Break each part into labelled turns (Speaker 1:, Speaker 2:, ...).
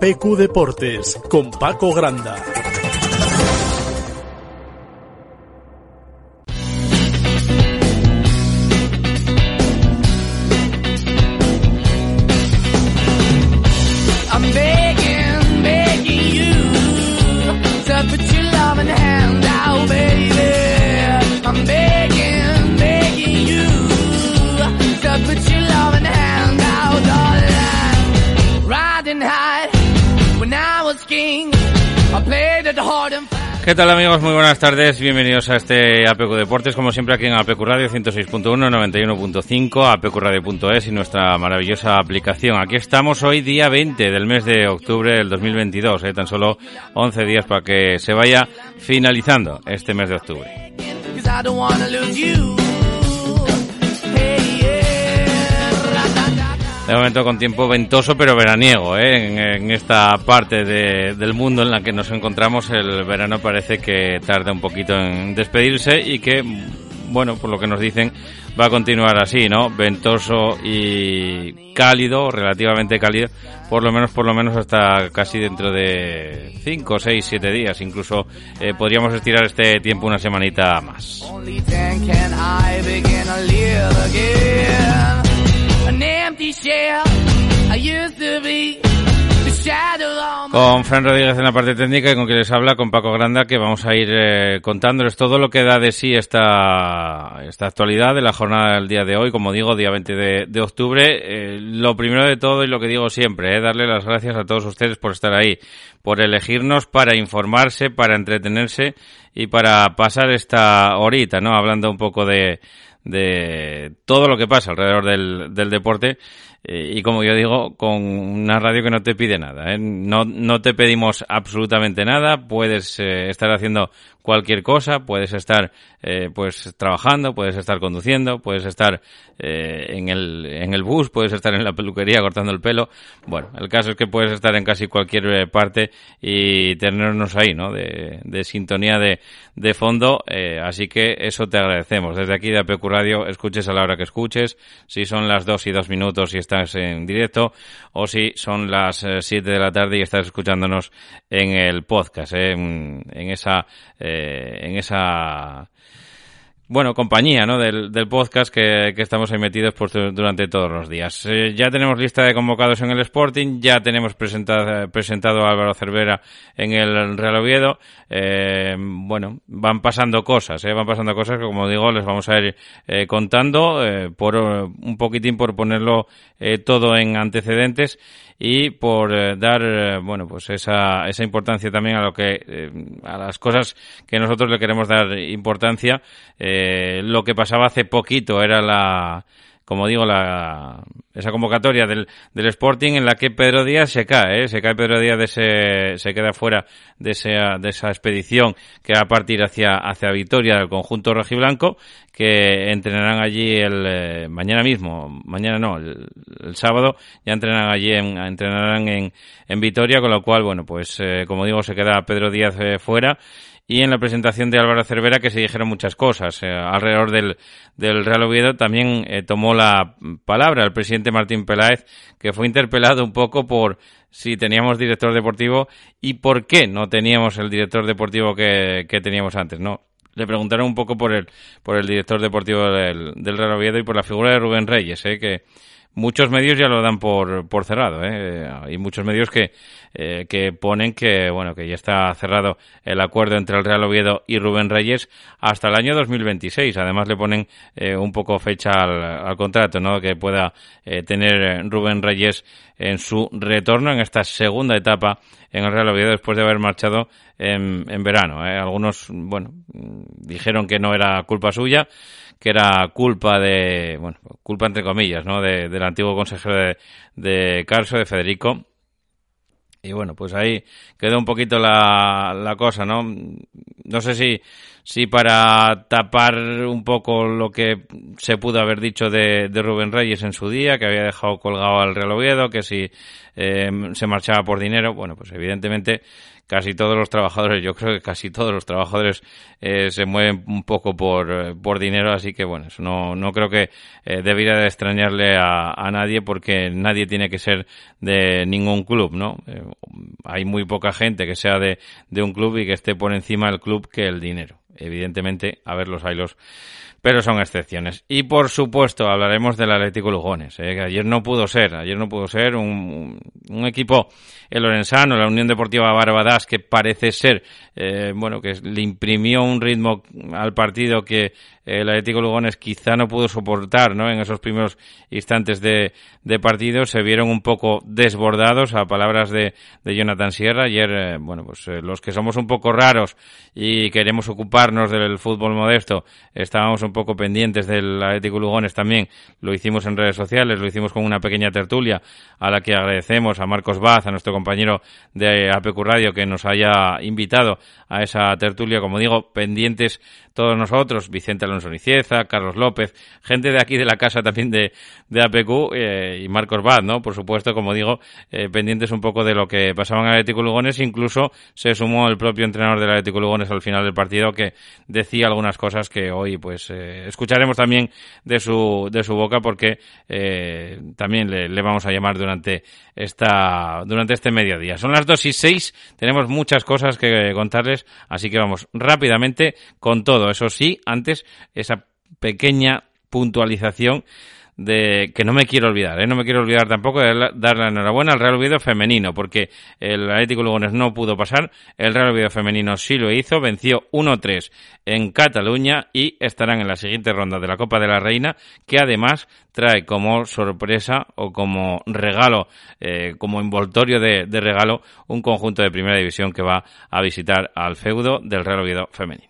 Speaker 1: APQ Deportes con Paco Granda.
Speaker 2: ¿Qué tal amigos? Muy buenas tardes, bienvenidos a este APQ Deportes, como siempre aquí en APQ Radio 106.1, 91.5, apqradio.es y nuestra maravillosa aplicación. Aquí estamos hoy día 20 del mes de octubre del 2022, ¿eh? tan solo 11 días para que se vaya finalizando este mes de octubre. De momento con tiempo ventoso pero veraniego, ¿eh? en, esta parte de- del mundo en la que nos encontramos el verano parece que tarda un poquito en despedirse y que, bueno, por lo que nos dicen, va a continuar así, ¿no? Ventoso y cálido, relativamente cálido, por lo menos, por lo menos hasta casi dentro de 5, 6, 7 días. Incluso eh, podríamos estirar este tiempo una semanita más. Con Fran Rodríguez en la parte técnica y con quien les habla, con Paco Granda, que vamos a ir eh, contándoles todo lo que da de sí esta, esta actualidad de la jornada del día de hoy, como digo, día 20 de, de octubre. Eh, lo primero de todo y lo que digo siempre, eh, darle las gracias a todos ustedes por estar ahí, por elegirnos para informarse, para entretenerse y para pasar esta horita, ¿no? Hablando un poco de, de todo lo que pasa alrededor del, del deporte eh, y como yo digo, con una radio que no te pide nada. ¿eh? No, no te pedimos absolutamente nada, puedes eh, estar haciendo cualquier cosa, puedes estar eh, pues trabajando, puedes estar conduciendo, puedes estar eh, en, el, en el bus, puedes estar en la peluquería cortando el pelo. Bueno, el caso es que puedes estar en casi cualquier eh, parte y tenernos ahí, ¿no? De, de sintonía de, de fondo, eh, así que eso te agradecemos. Desde aquí de APQ Radio, escuches a la hora que escuches, si son las dos y dos minutos y estás en directo, o si son las eh, siete de la tarde y estás escuchándonos en el podcast, en, en esa, en esa bueno, compañía, ¿no? Del, del podcast que, que estamos ahí metidos pues, du- durante todos los días. Eh, ya tenemos lista de convocados en el Sporting, ya tenemos presentado, presentado a Álvaro Cervera en el Real Oviedo. Eh, bueno, van pasando cosas, ¿eh? Van pasando cosas que, como digo, les vamos a ir eh, contando eh, por eh, un poquitín por ponerlo eh, todo en antecedentes y por eh, dar eh, bueno pues esa, esa importancia también a lo que eh, a las cosas que nosotros le queremos dar importancia. Lo que pasaba hace poquito era la como digo, la, esa convocatoria del, del Sporting en la que Pedro Díaz se cae, ¿eh? se cae Pedro Díaz de ese, se queda fuera de esa, de esa expedición que va a partir hacia, hacia Vitoria del conjunto rojiblanco, que entrenarán allí el, eh, mañana mismo, mañana no, el, el sábado, ya entrenarán allí, en, entrenarán en, en Vitoria, con lo cual, bueno, pues, eh, como digo, se queda Pedro Díaz eh, fuera y en la presentación de Álvaro Cervera que se dijeron muchas cosas. Eh, alrededor del, del Real Oviedo también eh, tomó la palabra el presidente Martín Peláez, que fue interpelado un poco por si teníamos director deportivo y por qué no teníamos el director deportivo que, que teníamos antes, ¿no? Le preguntaron un poco por el, por el director deportivo del, del Real Oviedo y por la figura de Rubén Reyes, ¿eh? que muchos medios ya lo dan por, por cerrado, ¿eh? Hay muchos medios que, eh, que ponen que, bueno, que ya está cerrado el acuerdo entre el Real Oviedo y Rubén Reyes hasta el año 2026. Además le ponen eh, un poco fecha al, al contrato, ¿no? Que pueda eh, tener Rubén Reyes en su retorno en esta segunda etapa en el Real Oviedo después de haber marchado en, en verano. ¿eh? Algunos, bueno, dijeron que no era culpa suya, que era culpa de, bueno, culpa entre comillas, ¿no? De, del antiguo consejero de, de Carso, de Federico. Y bueno, pues ahí quedó un poquito la, la cosa, ¿no? No sé si, si para tapar un poco lo que se pudo haber dicho de, de Rubén Reyes en su día, que había dejado colgado al Real Oviedo, que si eh, se marchaba por dinero, bueno, pues evidentemente casi todos los trabajadores, yo creo que casi todos los trabajadores eh, se mueven un poco por, eh, por dinero, así que bueno, eso no, no creo que eh, debiera de extrañarle a, a, nadie porque nadie tiene que ser de ningún club, ¿no? Eh, hay muy poca gente que sea de, de un club y que esté por encima del club que el dinero. Evidentemente, a ver los hilos pero son excepciones. Y por supuesto hablaremos del Atlético Lugones, ¿eh? que ayer no pudo ser, ayer no pudo ser un, un equipo, el Lorenzano, la Unión Deportiva Barbadas, que parece ser, eh, bueno, que le imprimió un ritmo al partido que el Atlético Lugones quizá no pudo soportar, ¿no? En esos primeros instantes de, de partido se vieron un poco desbordados a palabras de, de Jonathan Sierra. Ayer, eh, bueno, pues eh, los que somos un poco raros y queremos ocuparnos del fútbol modesto, estábamos un poco pendientes del Atlético Lugones también. Lo hicimos en redes sociales, lo hicimos con una pequeña tertulia a la que agradecemos a Marcos Baz, a nuestro compañero de APQ Radio que nos haya invitado a esa tertulia, como digo, pendientes todos nosotros, Vicente Alonso Nicieza, Carlos López, gente de aquí de la casa también de, de APQ eh, y Marcos Bad, ¿no? Por supuesto, como digo, eh, pendientes un poco de lo que pasaba en Atlético Lugones, incluso se sumó el propio entrenador del Atlético Lugones al final del partido que decía algunas cosas que hoy pues eh, escucharemos también de su, de su boca porque también le, le, vamos a llamar durante esta, durante este mediodía. Son las dos y seis, tenemos muchas cosas que contarles, así que vamos rápidamente con todo Eso sí, antes esa pequeña puntualización de que no me quiero olvidar, ¿eh? no me quiero olvidar tampoco de dar la enhorabuena al Real Oviedo femenino, porque el Atlético Lugones no pudo pasar, el Real Oviedo femenino sí lo hizo, venció 1-3 en Cataluña y estarán en la siguiente ronda de la Copa de la Reina, que además trae como sorpresa o como regalo, eh, como envoltorio de, de regalo, un conjunto de primera división que va a visitar al feudo del Real Oviedo femenino.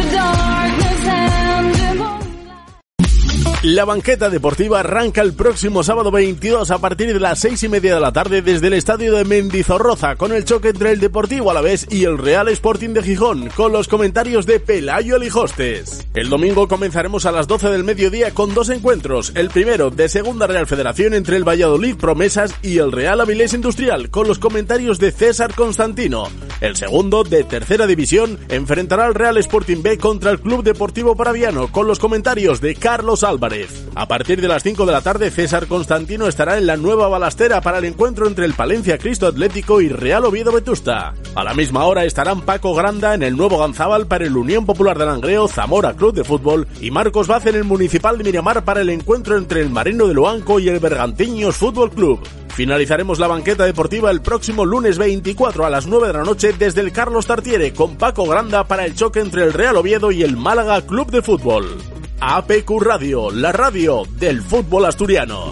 Speaker 1: La banqueta deportiva arranca el próximo sábado 22 a partir de las seis y media de la tarde desde el estadio de Mendizorroza con el choque entre el Deportivo Alavés y el Real Sporting de Gijón con los comentarios de Pelayo Lijostes. El domingo comenzaremos a las 12 del mediodía con dos encuentros. El primero de Segunda Real Federación entre el Valladolid Promesas y el Real Avilés Industrial con los comentarios de César Constantino. El segundo de Tercera División enfrentará al Real Sporting B contra el Club Deportivo Paraviano con los comentarios de Carlos Álvarez. A partir de las 5 de la tarde, César Constantino estará en la nueva balastera para el encuentro entre el Palencia Cristo Atlético y Real Oviedo Vetusta. A la misma hora estarán Paco Granda en el nuevo Ganzábal para el Unión Popular de Langreo, Zamora Club de Fútbol y Marcos Vaz en el Municipal de Miramar para el encuentro entre el Marino de Loanco y el Bergantiños Fútbol Club. Finalizaremos la banqueta deportiva el próximo lunes 24 a las 9 de la noche desde el Carlos Tartiere con Paco Granda para el choque entre el Real Oviedo y el Málaga Club de Fútbol. APQ Radio, la radio del fútbol asturiano.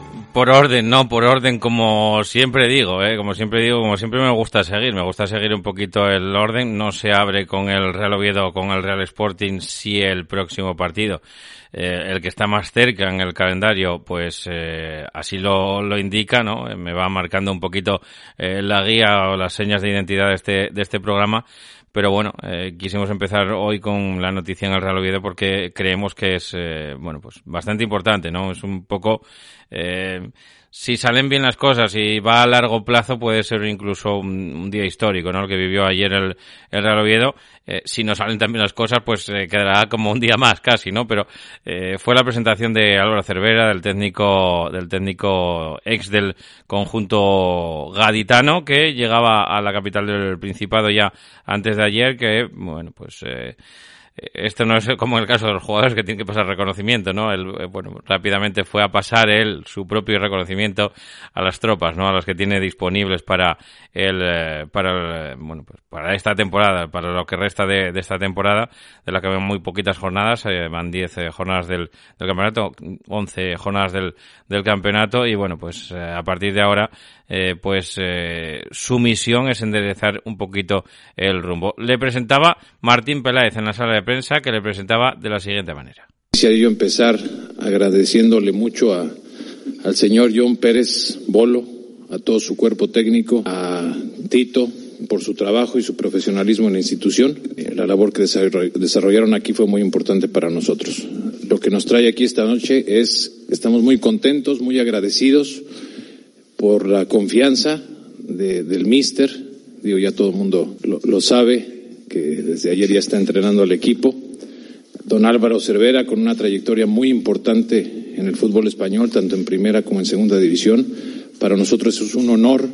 Speaker 2: por orden, no, por orden como siempre digo, ¿eh? como siempre digo, como siempre me gusta seguir, me gusta seguir un poquito el orden, no se abre con el Real Oviedo o con el Real Sporting si el próximo partido, eh, el que está más cerca en el calendario, pues eh, así lo, lo indica, ¿no? Me va marcando un poquito eh, la guía o las señas de identidad de este, de este programa pero bueno, eh, quisimos empezar hoy con la noticia en el Real Oviedo porque creemos que es, eh, bueno, pues bastante importante, ¿no? Es un poco, eh, si salen bien las cosas y va a largo plazo puede ser incluso un, un día histórico, ¿no? Lo que vivió ayer el, el Real Oviedo. Eh, si no salen también las cosas, pues eh, quedará como un día más casi, ¿no? Pero eh, fue la presentación de Álvaro Cervera, del técnico, del técnico ex del conjunto gaditano, que llegaba a la capital del Principado ya antes de ayer, que, bueno, pues, eh, esto no es como en el caso de los jugadores que tienen que pasar reconocimiento, ¿no? Él, eh, bueno, rápidamente fue a pasar él su propio reconocimiento a las tropas, ¿no? A las que tiene disponibles para el, eh, para el, bueno, pues para esta temporada, para lo que resta de, de esta temporada, de la que ven muy poquitas jornadas, eh, van 10 eh, jornadas del, del campeonato, 11 jornadas del, del campeonato y bueno, pues eh, a partir de ahora, eh, pues eh, su misión es enderezar un poquito el rumbo. Le presentaba Martín Peláez en la sala de prensa que le presentaba de la siguiente manera.
Speaker 3: Quisiera yo empezar agradeciéndole mucho a, al señor John Pérez Bolo, a todo su cuerpo técnico, a Tito por su trabajo y su profesionalismo en la institución. Eh, La labor que desarroll- desarrollaron aquí fue muy importante para nosotros. Lo que nos trae aquí esta noche es, estamos muy contentos, muy agradecidos por la confianza de- del míster. Digo, ya todo el mundo lo, lo sabe, que desde ayer ya está entrenando al equipo. Don Álvaro Cervera, con una trayectoria muy importante en el fútbol español, tanto en primera como en segunda división. Para nosotros es un honor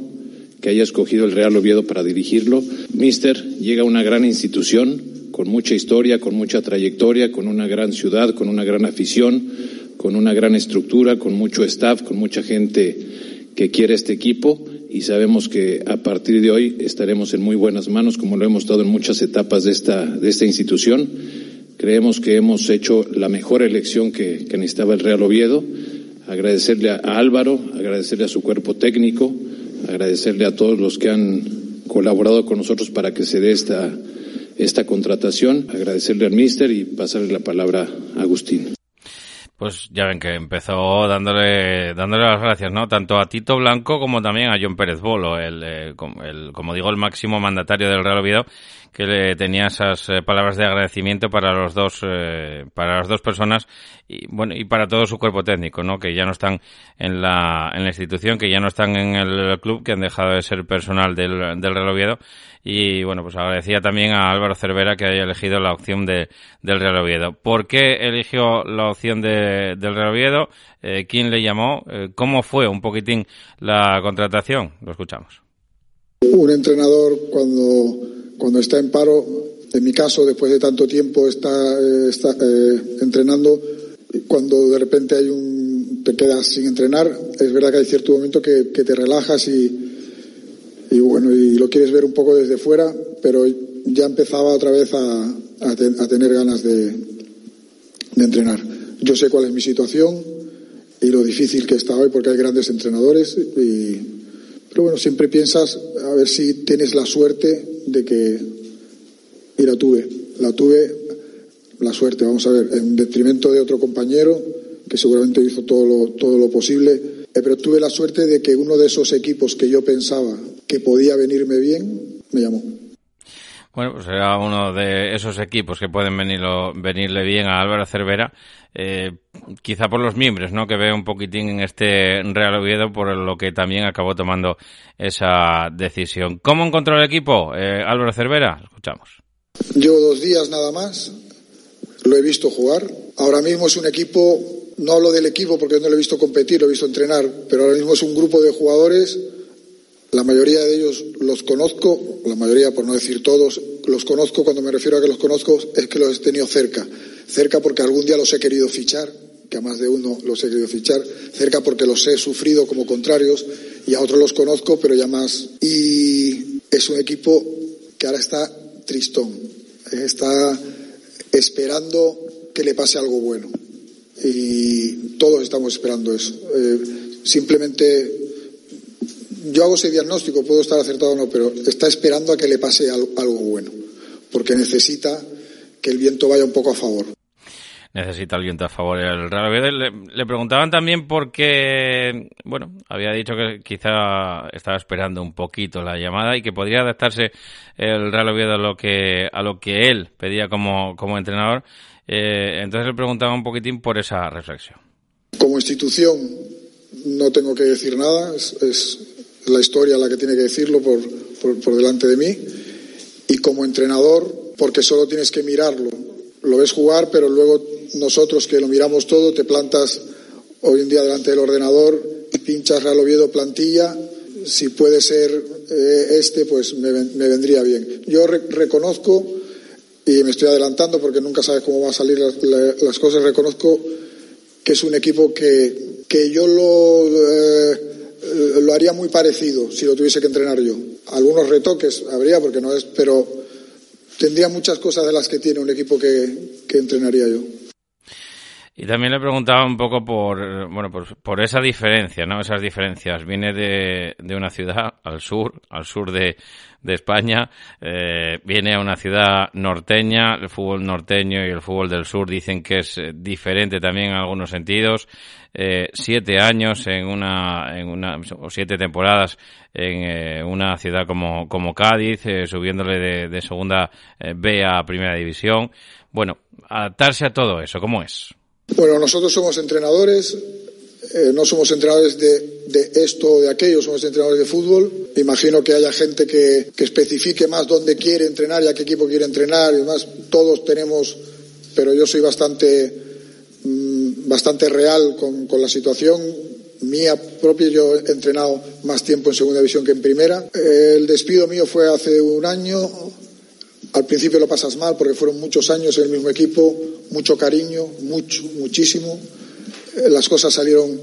Speaker 3: que haya escogido el Real Oviedo para dirigirlo. Mister llega a una gran institución, con mucha historia, con mucha trayectoria, con una gran ciudad, con una gran afición, con una gran estructura, con mucho staff, con mucha gente que quiere este equipo y sabemos que a partir de hoy estaremos en muy buenas manos, como lo hemos estado en muchas etapas de esta, de esta institución. Creemos que hemos hecho la mejor elección que, que necesitaba el Real Oviedo. Agradecerle a, a Álvaro, agradecerle a su cuerpo técnico, agradecerle a todos los que han colaborado con nosotros para que se dé esta, esta contratación, agradecerle al míster y pasarle la palabra a Agustín.
Speaker 2: Pues ya ven que empezó dándole, dándole las gracias, ¿no? Tanto a Tito Blanco como también a John Pérez Bolo, el, eh, el- como digo, el máximo mandatario del Real Oviedo, que le tenía esas eh, palabras de agradecimiento para los dos, eh, para las dos personas y bueno, y para todo su cuerpo técnico, ¿no? Que ya no están en la, en la institución, que ya no están en el club, que han dejado de ser personal del, del Real Oviedo. Y bueno, pues agradecía también a Álvaro Cervera que haya elegido la opción de, del Real Oviedo. ¿Por qué eligió la opción de, del Real Oviedo? Eh, ¿Quién le llamó? Eh, ¿Cómo fue un poquitín la contratación? Lo escuchamos.
Speaker 4: Un entrenador cuando, cuando está en paro, en mi caso, después de tanto tiempo está, eh, está eh, entrenando, cuando de repente hay un, te quedas sin entrenar, es verdad que hay cierto momento que, que te relajas y, y bueno, y lo quieres ver un poco desde fuera, pero ya empezaba otra vez a, a, ten- a tener ganas de, de entrenar. Yo sé cuál es mi situación y lo difícil que está hoy porque hay grandes entrenadores y, pero bueno, siempre piensas a ver si tienes la suerte de que, y la tuve, la tuve, la suerte, vamos a ver, en detrimento de otro compañero que seguramente hizo todo lo, todo lo posible, eh, pero tuve la suerte de que uno de esos equipos que yo pensaba que podía venirme bien, me llamó.
Speaker 2: Bueno, pues era uno de esos equipos que pueden venirlo, venirle bien a Álvaro Cervera, eh, quizá por los miembros, ¿no? Que ve un poquitín en este Real Oviedo, por lo que también acabó tomando esa decisión. ¿Cómo encontró el equipo? Eh, Álvaro Cervera, escuchamos.
Speaker 4: Llevo dos días nada más, lo he visto jugar. Ahora mismo es un equipo, no hablo del equipo porque no lo he visto competir, lo he visto entrenar, pero ahora mismo es un grupo de jugadores, la mayoría de ellos los conozco, la mayoría por no decir todos, los conozco, cuando me refiero a que los conozco es que los he tenido cerca. Cerca porque algún día los he querido fichar, que a más de uno los he querido fichar, cerca porque los he sufrido como contrarios y a otros los conozco, pero ya más. Y es un equipo que ahora está tristón, está esperando que le pase algo bueno. Y todos estamos esperando eso. Eh, simplemente yo hago ese diagnóstico, puedo estar acertado o no, pero está esperando a que le pase algo, bueno, porque necesita que el viento vaya un poco a favor.
Speaker 2: Necesita el viento a favor el Real Oviedo. Le, le preguntaban también por qué, bueno, había dicho que quizá estaba esperando un poquito la llamada y que podría adaptarse el Real Oviedo a lo que, a lo que él pedía como, como entrenador. Eh, entonces le preguntaba un poquitín por esa reflexión.
Speaker 4: Como institución no tengo que decir nada, es, es la historia la que tiene que decirlo por, por, por delante de mí. Y como entrenador, porque solo tienes que mirarlo. Lo ves jugar, pero luego nosotros que lo miramos todo, te plantas hoy en día delante del ordenador y pinchas Real Oviedo plantilla. Si puede ser eh, este, pues me, me, vendría bien. Yo re reconozco, y me estoy adelantando porque nunca sabes cómo van a salir las, las cosas, reconozco que es un equipo que, que yo lo, eh, lo haría muy parecido si lo tuviese que entrenar yo. Algunos retoques habría, porque no es, pero tendría muchas cosas de las que tiene un equipo que, que entrenaría yo.
Speaker 2: Y también le preguntaba un poco por, bueno, por, por esa diferencia, ¿no? Esas diferencias. Viene de, de una ciudad al sur, al sur de, de España, eh, viene a una ciudad norteña, el fútbol norteño y el fútbol del sur dicen que es diferente también en algunos sentidos. Eh, siete años en una, en una, o siete temporadas en eh, una ciudad como, como Cádiz, eh, subiéndole de, de segunda eh, B a primera división. Bueno, adaptarse a todo eso, ¿cómo es?
Speaker 4: Bueno, nosotros somos entrenadores, eh, no somos entrenadores de, esto o de aquello, somos entrenadores de fútbol. Imagino que haya gente que, que, especifique más dónde quiere entrenar y a qué equipo quiere entrenar y demás. Todos tenemos, pero yo soy bastante, mmm, bastante real con, la situación mía propia. Yo he entrenado más tiempo en segunda división que en primera. El despido mío fue hace un año. Al principio lo pasas mal porque fueron muchos años en el mismo equipo, mucho cariño, mucho, muchísimo. Las cosas salieron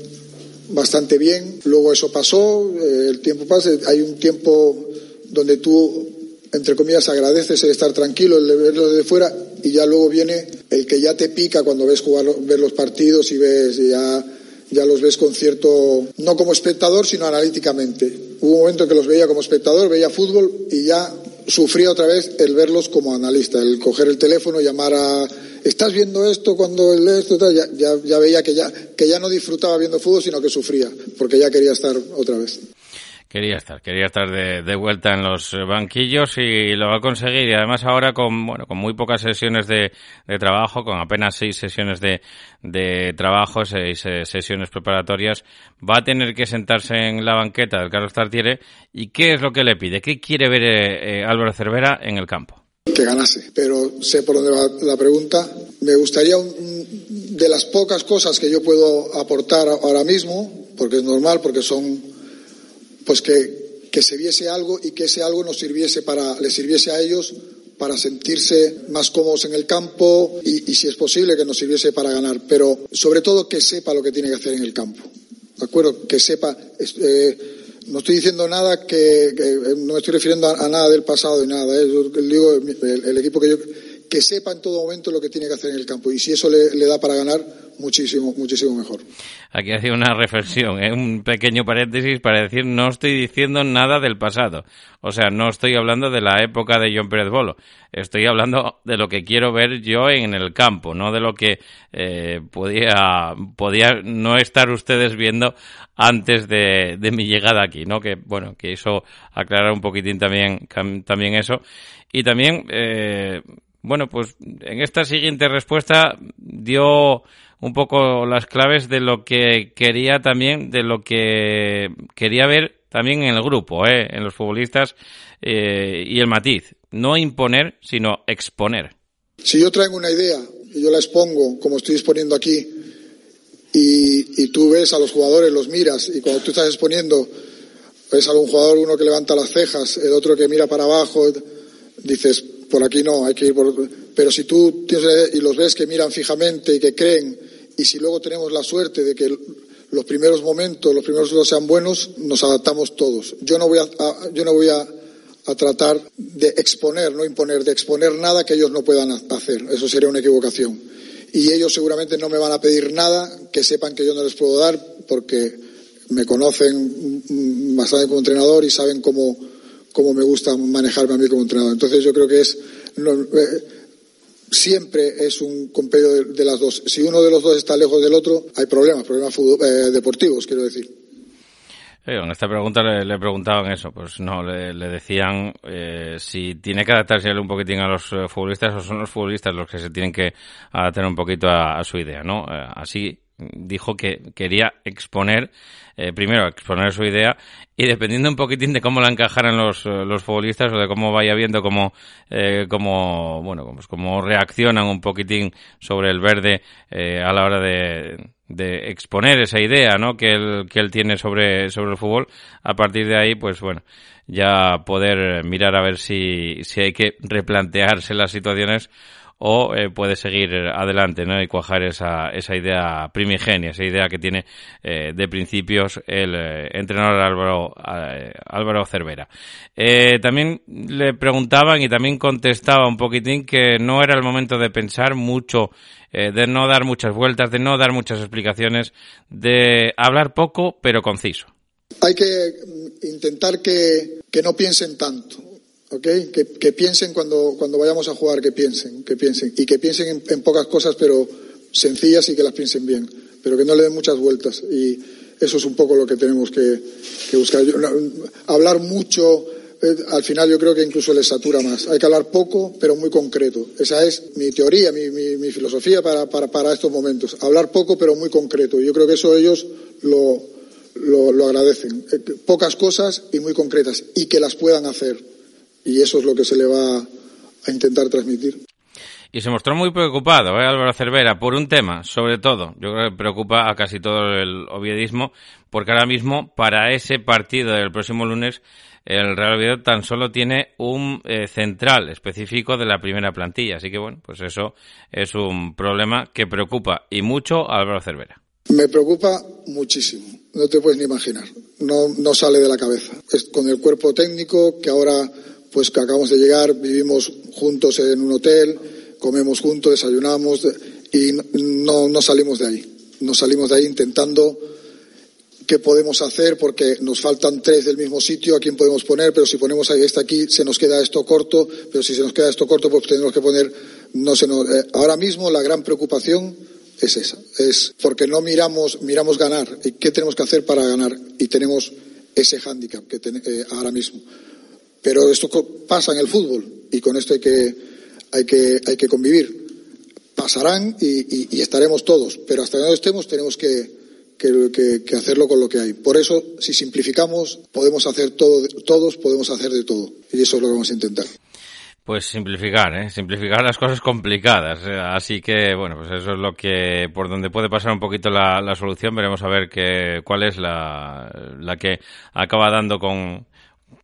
Speaker 4: bastante bien. Luego eso pasó, el tiempo pasa, hay un tiempo donde tú, entre comillas, agradeces el estar tranquilo, el verlo desde fuera, y ya luego viene el que ya te pica cuando ves jugar, ver los partidos y ves ya ya los ves con cierto, no como espectador, sino analíticamente. Hubo un momento en que los veía como espectador, veía fútbol y ya sufría otra vez el verlos como analista, el coger el teléfono, llamar a estás viendo esto cuando el esto ya, ya, ya, veía que ya, que ya no disfrutaba viendo fútbol, sino que sufría, porque ya quería estar otra vez.
Speaker 2: Quería estar, quería estar de, de, vuelta en los banquillos y lo va a conseguir. Y además ahora con, bueno, con muy pocas sesiones de, de trabajo, con apenas seis sesiones de, de trabajo, seis eh, sesiones preparatorias, va a tener que sentarse en la banqueta del Carlos Tartiere. ¿Y qué es lo que le pide? ¿Qué quiere ver eh, eh, Álvaro Cervera en el campo?
Speaker 4: que ganase. Pero sé por dónde va la pregunta. Me gustaría, un, de las pocas cosas que yo puedo aportar ahora mismo, porque es normal, porque son pues que, que se viese algo y que ese algo nos sirviese para, les sirviese a ellos para sentirse más cómodos en el campo y, y, si es posible que nos sirviese para ganar, pero sobre todo que sepa lo que tiene que hacer en el campo. ¿De acuerdo? Que sepa. Eh, no estoy diciendo nada que, que, no me estoy refiriendo a, a nada del pasado y nada. ¿eh? Yo digo el, el, equipo que yo que sepa en todo momento lo que tiene que hacer en el campo y si eso le, da para ganar muchísimo muchísimo mejor.
Speaker 2: Aquí hacía una reflexión, ¿eh? un pequeño paréntesis para decir no estoy diciendo nada del pasado. O sea, no estoy hablando de la época de John Pérez Bolo. Estoy hablando de lo que quiero ver yo en el campo, no de lo que eh, podía, podía no estar ustedes viendo antes de, de, mi llegada aquí, ¿no? Que, bueno, que eso aclarar un poquitín también, también eso. Y también, eh, bueno, pues en esta siguiente respuesta dio un poco las claves de lo que quería también, de lo que quería ver también en el grupo, ¿eh? en los futbolistas eh, y el matiz. No imponer, sino exponer.
Speaker 4: Si yo traigo una idea y yo la expongo como estoy exponiendo aquí y, tú ves a los jugadores, los miras y cuando tú estás exponiendo ves a un jugador, uno que levanta las cejas, el otro que mira para abajo, dices, por aquí no, hay que ir por... Pero si tú tienes y los ves que miran fijamente y que creen y si luego tenemos la suerte de que los primeros momentos, los primeros momentos sean buenos, nos adaptamos todos. Yo no voy a, yo no voy a, a, tratar de exponer, no imponer, de exponer nada que ellos no puedan hacer. Eso sería una equivocación. Y ellos seguramente no me van a pedir nada que sepan que yo no les puedo dar porque me conocen bastante como entrenador y saben cómo, cómo me gusta manejarme a mí como entrenador. Entonces yo creo que es eh, siempre es un compendio de, de, las dos. Si uno de los dos está lejos del otro, hay problemas, problemas eh, deportivos, quiero decir.
Speaker 2: en esta pregunta le, le, preguntaban eso, pues no, le, le decían eh, si tiene que adaptarse un poquitín a los eh, futbolistas o son los futbolistas los que se tienen que adaptar un poquito a, a su idea, ¿no? Eh, así dijo que quería exponer, eh, primero exponer su idea y dependiendo un poquitín de cómo la encajaran los, los futbolistas o de cómo vaya viendo cómo, eh, cómo bueno, pues cómo reaccionan un poquitín sobre el verde eh, a la hora de, de exponer esa idea, ¿no? Que él, que él tiene sobre, sobre el fútbol. A partir de ahí, pues bueno, ya poder mirar a ver si, si hay que replantearse las situaciones o eh, puede seguir adelante ¿no? y cuajar esa, esa idea primigenia, esa idea que tiene eh, de principios el eh, entrenador Álvaro, Álvaro Cervera. también le preguntaban y también contestaba un poquitín que no era el momento de pensar mucho de no dar muchas vueltas, de no dar muchas explicaciones, de hablar poco pero conciso.
Speaker 4: Hay que intentar que, que no piensen tanto ¿okay? Que, piensen cuando, cuando vayamos a jugar, que piensen, que piensen. Y que piensen en, pocas cosas, pero sencillas y que las piensen bien. Pero que no le den muchas vueltas. Y eso es un poco lo que tenemos que, buscar. Yo, hablar mucho, eh, al final yo creo que incluso les satura más. Hay que hablar poco, pero muy concreto. Esa es mi teoría, mi, mi, mi filosofía para, para, para, estos momentos. Hablar poco, pero muy concreto. Y yo creo que eso ellos lo, lo, lo agradecen. Eh, pocas cosas y muy concretas. Y que las puedan hacer y eso es lo que se le va a intentar transmitir.
Speaker 2: Y se mostró muy preocupado, ¿eh, Álvaro Cervera, por un tema, sobre todo. Yo creo que preocupa a casi todo el oviedismo, porque ahora mismo, para ese partido del próximo lunes, el Real Oviedo tan solo tiene un eh, central específico de la primera plantilla. Así que, bueno, pues eso es un problema que preocupa y mucho a Álvaro Cervera.
Speaker 4: Me preocupa muchísimo, no te puedes ni imaginar. No, no sale de la cabeza. Es con el cuerpo técnico que ahora pues que acabamos de llegar, vivimos juntos en un hotel, comemos juntos, desayunamos y no, no salimos de ahí. No salimos de ahí intentando qué podemos hacer porque nos faltan tres del mismo sitio, a quién podemos poner, pero si ponemos ahí este aquí se nos queda esto corto, pero si se nos queda esto corto pues tenemos que poner, no se nos, eh, ahora mismo la gran preocupación es esa, es porque no miramos, miramos ganar y qué tenemos que hacer para ganar y tenemos ese hándicap que ten, eh, ahora mismo. Pero esto pasa en el fútbol y con esto hay que, hay que, hay que convivir. Pasarán y, y, estaremos todos, pero hasta que no estemos tenemos que, que, hacerlo con lo que hay. Por eso, si simplificamos, podemos hacer todo, todos podemos hacer de todo. Y eso es lo que vamos a intentar.
Speaker 2: Pues simplificar, ¿eh? Simplificar las cosas complicadas. Así que, bueno, pues eso es lo que, por donde puede pasar un poquito la, la solución. Veremos a ver que, cuál es la, la que acaba dando con,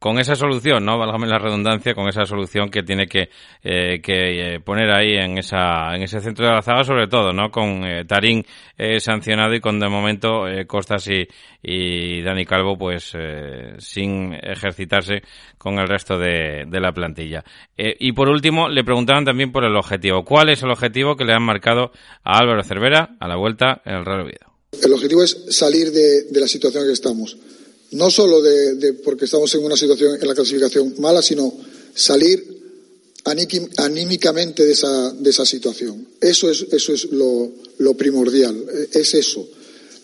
Speaker 2: con esa solución, ¿no? Válgame la redundancia, con esa solución que tiene que, eh, que eh, poner ahí en esa, en ese centro de la zaga, sobre todo, ¿no? Con eh, Tarín eh, sancionado y con de momento eh, Costas y, y Dani Calvo, pues sin ejercitarse con el resto de, de la plantilla. y por último, le preguntaban también por el objetivo. ¿Cuál es el objetivo que le han marcado a Álvaro Cervera a la vuelta en el Real Oviedo?
Speaker 4: El objetivo es salir de, de la situación en que estamos no solo de, de, porque estamos en una situación en la clasificación mala, sino salir anímicamente de esa, de esa situación. Eso es, eso es lo, primordial, es eso.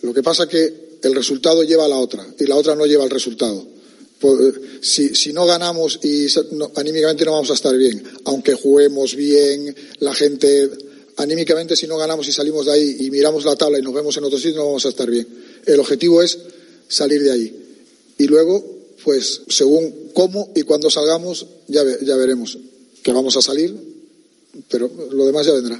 Speaker 4: Lo que pasa es que el resultado lleva a la otra y la otra no lleva al resultado. Si, si no ganamos y anímicamente no vamos a estar bien, aunque juguemos bien, la gente anímicamente si no ganamos y salimos de ahí y miramos la tabla y nos vemos en otro sitio no vamos a estar bien. El objetivo es salir de ahí y luego, pues según cómo y cuándo salgamos, ya, ya veremos que vamos a salir, pero lo demás ya vendrá.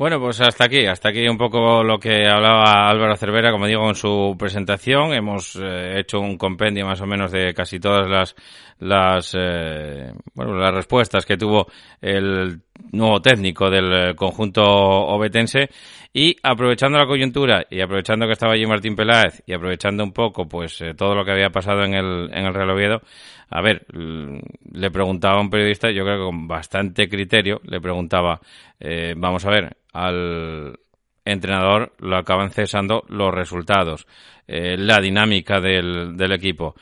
Speaker 2: Bueno, pues hasta aquí, hasta aquí un poco lo que hablaba Álvaro Cervera, como digo, en su presentación. Hemos eh, hecho un compendio más o menos de casi todas las, las, eh, bueno, las respuestas que tuvo el nuevo técnico del conjunto obetense y aprovechando la coyuntura y aprovechando que estaba allí Martín Peláez y aprovechando un poco pues eh, todo lo que había pasado en el, en el Real Oviedo, a ver, le preguntaba a un periodista, yo creo que con bastante criterio, le preguntaba, eh, vamos a ver, al entrenador lo acaban cesando los resultados, eh, la dinámica del, del equipo.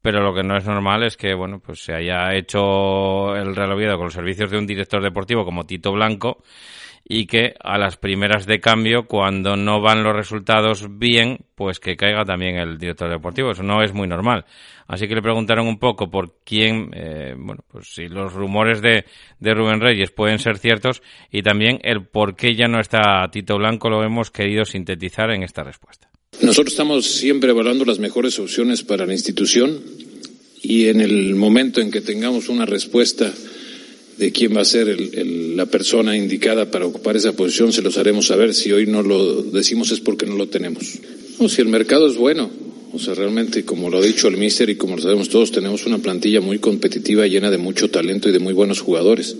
Speaker 2: Pero lo que no es normal es que bueno pues se haya hecho el Real Oviedo con los servicios de un director deportivo como Tito Blanco y que a las primeras de cambio, cuando no van los resultados bien, pues que caiga también el director deportivo. Eso no es muy normal. Así que le preguntaron un poco por quién, eh, bueno, pues si los rumores de, de Rubén Reyes pueden ser ciertos y también el por qué ya no está Tito Blanco lo hemos querido sintetizar en esta respuesta.
Speaker 3: Nosotros estamos siempre evaluando las mejores opciones para la institución y en el momento en que tengamos una respuesta de quién va a ser el, la persona indicada para ocupar esa posición, se los haremos saber. Si hoy no lo decimos es porque no lo tenemos. No, si el mercado es bueno, o sea, realmente, como lo ha dicho el míster y como lo sabemos todos, tenemos una plantilla muy competitiva, llena de mucho talento y de muy buenos jugadores.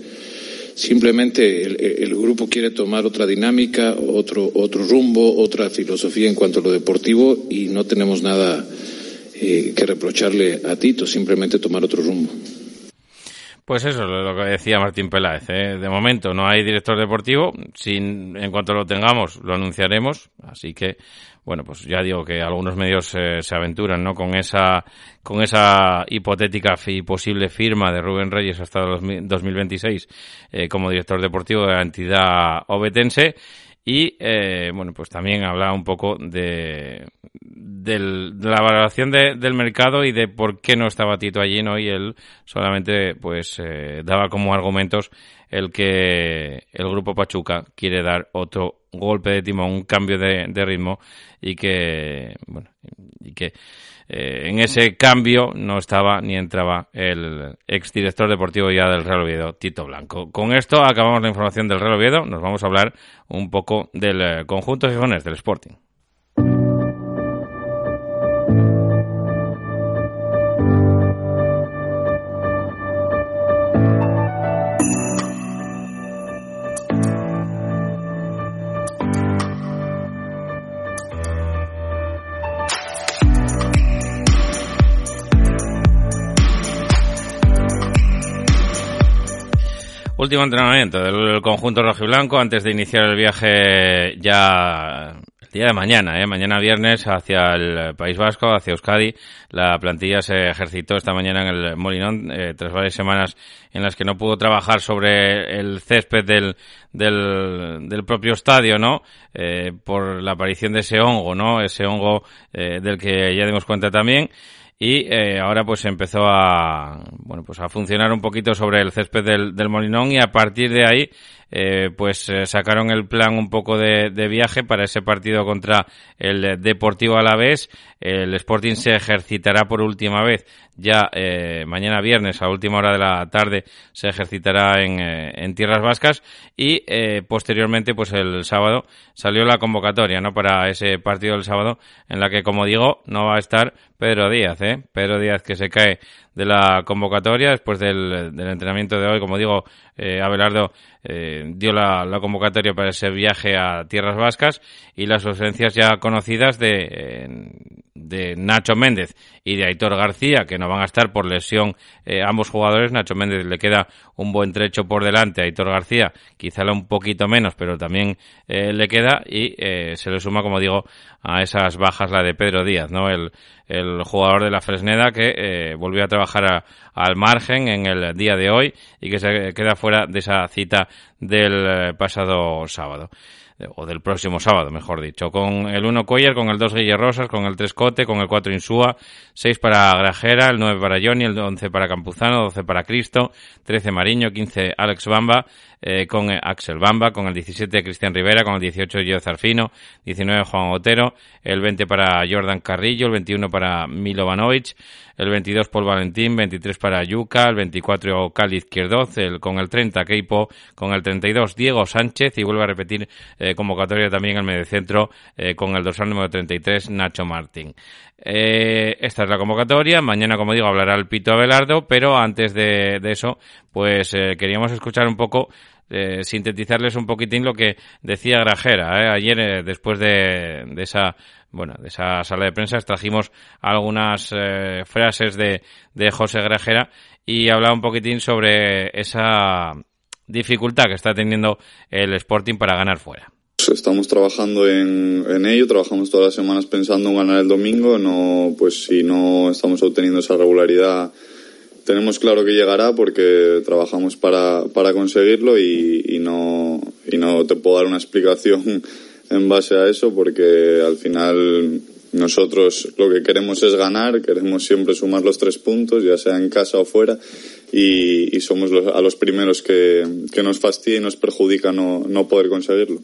Speaker 3: Simplemente el, el, grupo quiere tomar otra dinámica, otro, otro rumbo, otra filosofía en cuanto a lo deportivo y no tenemos nada eh, que reprocharle a Tito, simplemente tomar otro rumbo.
Speaker 2: Pues eso es lo que decía Martín Peláez. ¿eh? De momento no hay director deportivo. Sin, en cuanto lo tengamos, lo anunciaremos. Así que, bueno, pues ya digo que algunos medios eh, se aventuran, ¿no? Con esa, con esa hipotética y posible firma de Rubén Reyes hasta 2026 eh, como director deportivo de la entidad obetense. Y, eh, bueno, pues también hablaba un poco de, de la valoración de, del mercado y de por qué no estaba Tito allí, ¿no? Y él solamente, pues, eh, daba como argumentos el que el grupo Pachuca quiere dar otro golpe de timón, un cambio de, de ritmo y que, bueno, y que eh, en ese cambio no estaba ni entraba el exdirector deportivo ya del Real Oviedo, Tito Blanco. Con esto acabamos la información del Real Oviedo. Nos vamos a hablar un poco del eh, conjunto de del Sporting. Último entrenamiento del conjunto rojiblanco antes de iniciar el viaje ya el día de mañana, ¿eh? mañana viernes hacia el País Vasco, hacia Euskadi. La plantilla se ejercitó esta mañana en el Molinón eh, tras varias semanas en las que no pudo trabajar sobre el césped del, del, propio estadio, ¿no? Eh, por la aparición de ese hongo, ¿no? Ese hongo eh, del que ya dimos cuenta también y eh, ahora pues empezó a bueno pues a funcionar un poquito sobre el césped del, del Molinón y a partir de ahí eh, pues eh, sacaron el plan un poco de, viaje para ese partido contra el Deportivo Alavés. El Sporting se ejercitará por última vez. Ya eh, mañana viernes a última hora de la tarde se ejercitará en, en Tierras Vascas. Y posteriormente pues el sábado salió la convocatoria no para ese partido del sábado en la que como digo no va a estar Pedro Díaz eh Pedro Díaz que se cae de la convocatoria después del, del entrenamiento de hoy como digo eh, Abelardo eh, dio la, convocatoria para ese viaje a Tierras Vascas y las ausencias ya conocidas de, de Nacho Méndez y de Aitor García, que no van a estar por lesión eh, ambos jugadores. Nacho Méndez le queda un buen trecho por delante, Aitor García quizá un poquito menos, pero también le queda y se le suma, como digo, a esas bajas la de Pedro Díaz, ¿no? El, el jugador de la Fresneda que volvió a trabajar a, al margen en el día de hoy y que se queda fuera de esa cita del pasado sábado. O del próximo sábado, mejor dicho, con el 1 Coyer, con el 2 Guille Rosas, con el 3 Cote, con el 4 Insúa, 6 para Grajera, el 9 para Johnny, el 11 para Campuzano, 12 para Cristo, 13 Mariño, 15 Alex Bamba, eh, con Axel Bamba, con el 17 Cristian Rivera, con el 18 Gio Zarfino, 19 Juan Otero, el 20 para Jordan Carrillo, el 21 para Milovanovic, el 22 Paul Valentín, 23 para Yuca, el 24 Cali Izquierdoz, el, con el 30 Keipo, con el 32 Diego Sánchez y vuelve a repetir eh, convocatoria también el mediocentro eh, con el dorsal número 33 Nacho Martín. Eh, esta es la convocatoria. Mañana, como digo, hablará el Pito Abelardo, pero antes de, de eso, pues queríamos escuchar un poco sintetizarles un poquitín lo que decía Grajera. Ayer, después de, de, esa bueno, de esa sala de prensa, trajimos algunas frases de, de José Grajera y hablaba un poquitín sobre esa dificultad que está teniendo el Sporting para ganar fuera.
Speaker 5: Estamos trabajando en, en, ello, trabajamos todas las semanas pensando en ganar el domingo. No, pues si no estamos obteniendo esa regularidad, tenemos claro que llegará porque trabajamos para, para conseguirlo y, y, no, y no te puedo dar una explicación en base a eso porque al final nosotros lo que queremos es ganar, queremos siempre sumar los tres puntos, ya sea en casa o fuera, y, somos los, a los primeros que, que nos fastidia y nos perjudica no, no poder conseguirlo.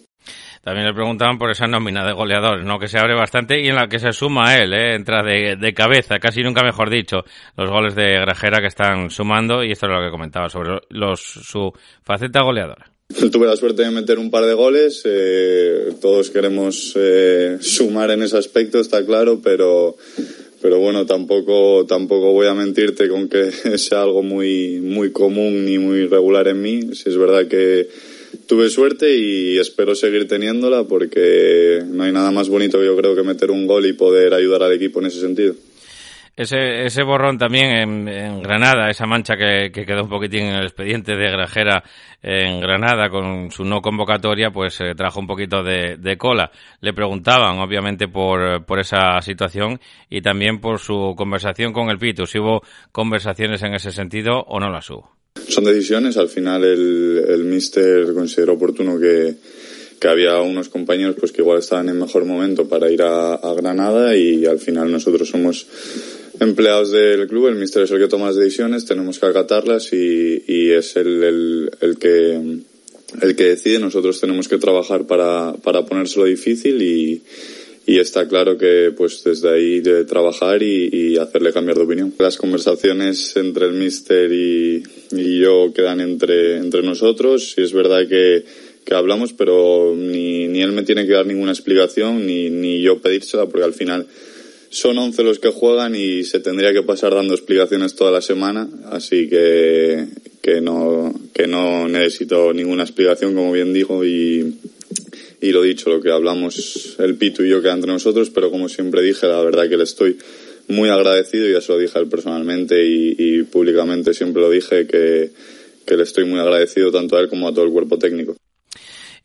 Speaker 2: También le preguntaban por esa nómina de goleadores, ¿no? Que se abre bastante y en la que se suma él, ¿eh? Entra de, cabeza, casi nunca mejor dicho, los goles de Grajera que están sumando y esto es lo que comentaba sobre su faceta goleadora.
Speaker 5: Tuve la suerte de meter un par de goles, eh, todos queremos eh, sumar en ese aspecto, está claro, pero pero bueno, tampoco, tampoco voy a mentirte con que sea algo muy, muy común ni muy regular en mí. Si es verdad que tuve suerte y espero seguir teniéndola porque no hay nada más bonito yo creo que meter un gol y poder ayudar al equipo en ese sentido.
Speaker 2: Ese, ese borrón también en, Granada, esa mancha que, que, quedó un poquitín en el expediente de Grajera en Granada con su no convocatoria, pues eh, trajo un poquito de, de, cola. Le preguntaban, obviamente, por, por esa situación y también por su conversación con el Pitu, si hubo conversaciones en ese sentido o no las hubo.
Speaker 5: Son decisiones, al final el, el míster consideró oportuno que, que había unos compañeros pues que igual estaban en mejor momento para ir a, Granada y al final nosotros somos empleados del club, el mister es el que toma las decisiones, tenemos que acatarlas y, es el, el, el, que el que decide, nosotros tenemos que trabajar para, para ponérselo difícil y, está claro que pues desde ahí de trabajar y, y, hacerle cambiar de opinión. Las conversaciones entre el mister y, y yo quedan entre, entre nosotros. Y es verdad que, que hablamos, pero ni, ni él me tiene que dar ninguna explicación ni, ni yo pedírsela porque al final son 11 los que juegan y se tendría que pasar dando explicaciones toda la semana, así que, que, no, que no necesito ninguna explicación, como bien dijo, y, y lo dicho, lo que hablamos el Pitu y yo queda entre nosotros, pero como siempre dije, la verdad que le estoy muy agradecido, ya se lo dije a él personalmente y, y públicamente siempre lo dije, que, que le estoy muy agradecido tanto a él como a todo el cuerpo técnico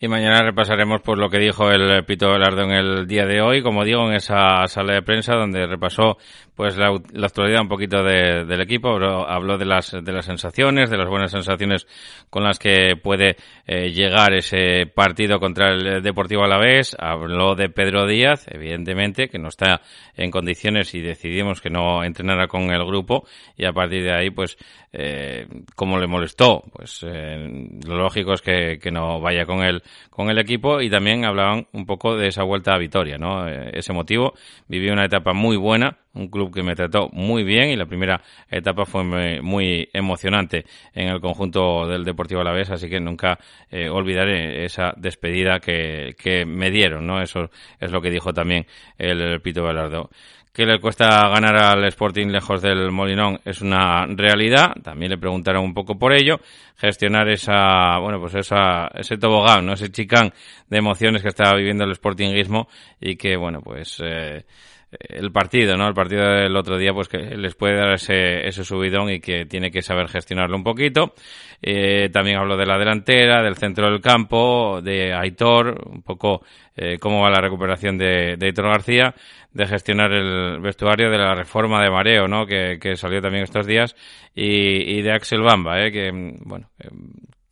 Speaker 2: y mañana repasaremos pues lo que dijo el Pito Velardo en el día de hoy, como digo, en esa sala de prensa donde repasó pues la, actualidad un poquito de, del equipo, habló, de las de las sensaciones, de las buenas sensaciones con las que puede eh, llegar ese partido contra el Deportivo Alavés, habló de Pedro Díaz, evidentemente, que no está en condiciones y decidimos que no entrenara con el grupo. Y a partir de ahí pues eh, como le molestó, pues eh, lo lógico es que, no vaya con él con el equipo. Y también hablaban un poco de esa vuelta a Vitoria, ¿no? Eh, ese motivo, viví una etapa muy buena, un club que me trató muy bien y la primera etapa fue muy, emocionante en el conjunto del Deportivo Alavés, así que nunca eh, olvidaré esa despedida que, que me dieron, ¿no? Eso es lo que dijo también el, el Pito Velardo que le cuesta ganar al Sporting lejos del Molinón es una realidad. También le preguntaron un poco por ello. Gestionar esa, bueno, pues esa, ese tobogán, ¿no? Ese chicán de emociones que estaba viviendo el Sportingismo y que, bueno, pues, eh, el partido, ¿no? El partido del otro día, pues que les puede dar ese, ese subidón y que tiene que saber gestionarlo un poquito. Eh, también hablo de la delantera, del centro del campo, de Aitor, un poco eh, cómo va la recuperación de, de Aitor García, de gestionar el vestuario, de la reforma de Mareo, ¿no? Que, que salió también estos días, y, y de Axel Bamba, ¿eh? Que, bueno,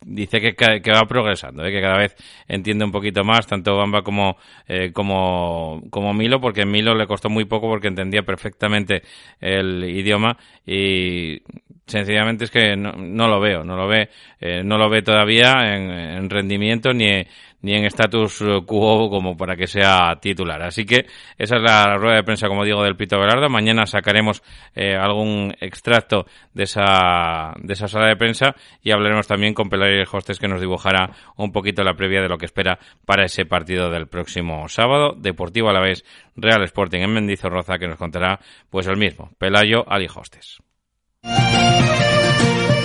Speaker 2: dice que, que, va progresando, ¿eh? que cada vez entiende un poquito más, tanto Bamba como, eh, como, Milo, porque Milo le costó muy poco porque entendía perfectamente el idioma y sencillamente es que no, no lo veo, no lo ve, eh, no lo ve todavía en, en rendimiento ni, ni en status quo como para que sea titular. Así que esa es la rueda de prensa, como digo, del Pito Velardo. Mañana sacaremos eh, algún extracto de esa, de esa sala de prensa y hablaremos también con Pelayo Hostes que nos dibujará un poquito la previa de lo que espera para ese partido del próximo sábado. Deportivo a la vez, Real Sporting en Mendizorroza que nos contará pues el mismo, Pelayo Ali Hostes.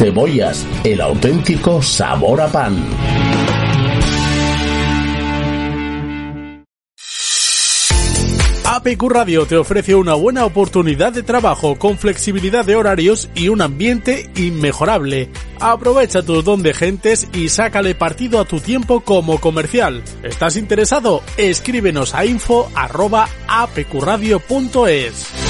Speaker 1: Cebollas, el auténtico sabor a pan. APQ Radio te ofrece una buena oportunidad de trabajo con flexibilidad de horarios y un ambiente inmejorable. Aprovecha tu don de gentes y sácale partido a tu tiempo como comercial. ¿Estás interesado? Escríbenos a info arroba apqradio.es.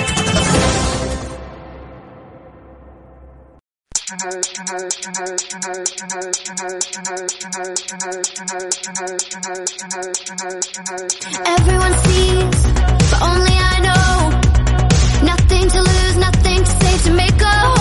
Speaker 6: Everyone sees, but only I know. Nothing to lose, nothing to save to make a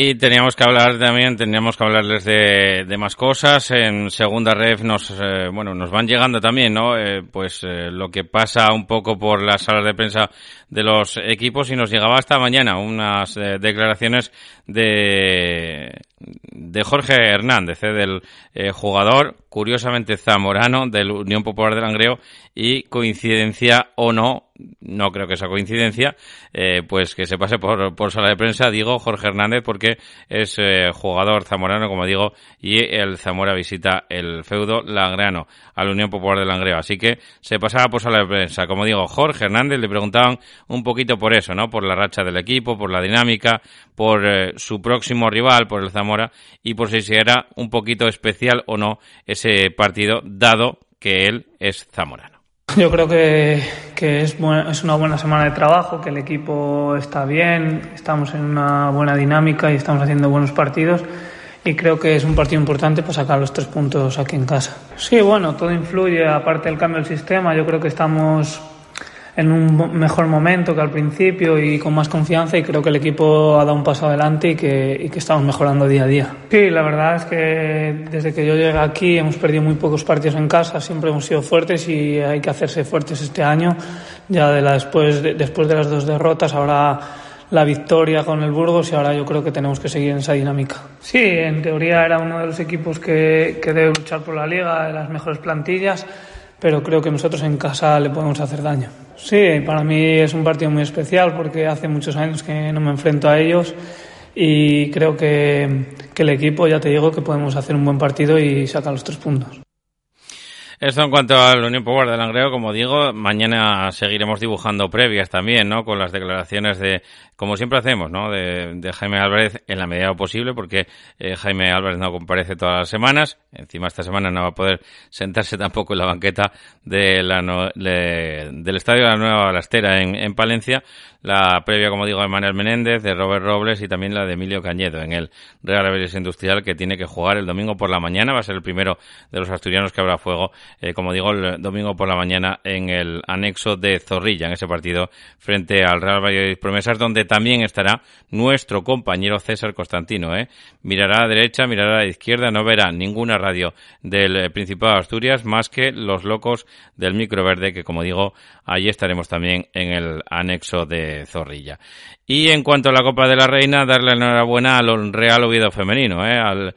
Speaker 2: Y teníamos que hablar también, teníamos que hablarles de, de más cosas. En segunda ref nos, eh, bueno, nos van llegando también, ¿no? Eh, pues eh, lo que pasa un poco por las salas de prensa de los equipos y nos llegaba hasta mañana unas declaraciones de, de Jorge Hernández, del jugador curiosamente zamorano del Unión Popular de Langreo y coincidencia o no, no creo que sea coincidencia, eh, pues que se pase por, por sala de prensa, digo Jorge Hernández porque es eh, jugador zamorano, como digo, y el Zamora visita el feudo langreano al Unión Popular de Langreo. Así que se pasaba por sala de prensa. Como digo, Jorge Hernández le preguntaban un poquito por eso, ¿no? Por la racha del equipo, por la dinámica, por eh, su próximo rival, por el Zamora, y por si era un poquito especial o no ese partido, dado que él es zamorano.
Speaker 7: Yo creo que, es, bu- es una buena semana de trabajo, que el equipo está bien, estamos en una buena dinámica y estamos haciendo buenos partidos y creo que es un partido importante para sacar los tres puntos aquí en casa. Sí, bueno, todo influye, aparte del cambio del sistema, yo creo que estamos en un mejor momento que al principio y con más confianza y creo que el equipo ha dado un paso adelante y que, y que estamos mejorando día a día. Sí, la verdad es que desde que yo llegué aquí hemos perdido muy pocos partidos en casa, siempre hemos sido fuertes y hay que hacerse fuertes este año. Ya de la, después, de, después de las dos derrotas, ahora la victoria con el Burgos y ahora yo creo que tenemos que seguir en esa dinámica. Sí, en teoría era uno de los equipos que, que debe luchar por la liga, de las mejores plantillas pero creo que nosotros en casa le podemos hacer daño. Sí, para mí es un partido muy especial porque hace muchos años que no me enfrento a ellos y creo que, el equipo, ya te digo, que podemos hacer un buen partido y sacar los tres puntos.
Speaker 2: Esto en cuanto al Unión Power de Langreo, como digo, mañana seguiremos dibujando previas también, ¿no? Con las declaraciones de, como siempre hacemos, ¿no? De, Jaime Álvarez en la medida posible, porque eh, Jaime Álvarez no comparece todas las semanas. Encima esta semana no va a poder sentarse tampoco en la banqueta de la no- de- del Estadio de la Nueva Balastera en, en Palencia. La previa, como digo, de Manuel Menéndez, de Robert Robles y también la de Emilio Cañedo en el Real Avilés Industrial que tiene que jugar el domingo por la mañana. Va a ser el primero de los asturianos que habrá fuego, eh, como digo, el domingo por la mañana en el anexo de Zorrilla, en ese partido frente al Real Valladolid Promesas, donde también estará nuestro compañero César Constantino. ¿eh? Mirará a derecha, mirará a la izquierda, no verá ninguna radio del eh, Principado de Asturias más que los locos del microverde, que como digo, allí estaremos también en el anexo de Zorrilla. Y en cuanto a la Copa de la Reina, darle enhorabuena al Real Oviedo Femenino, ¿eh? al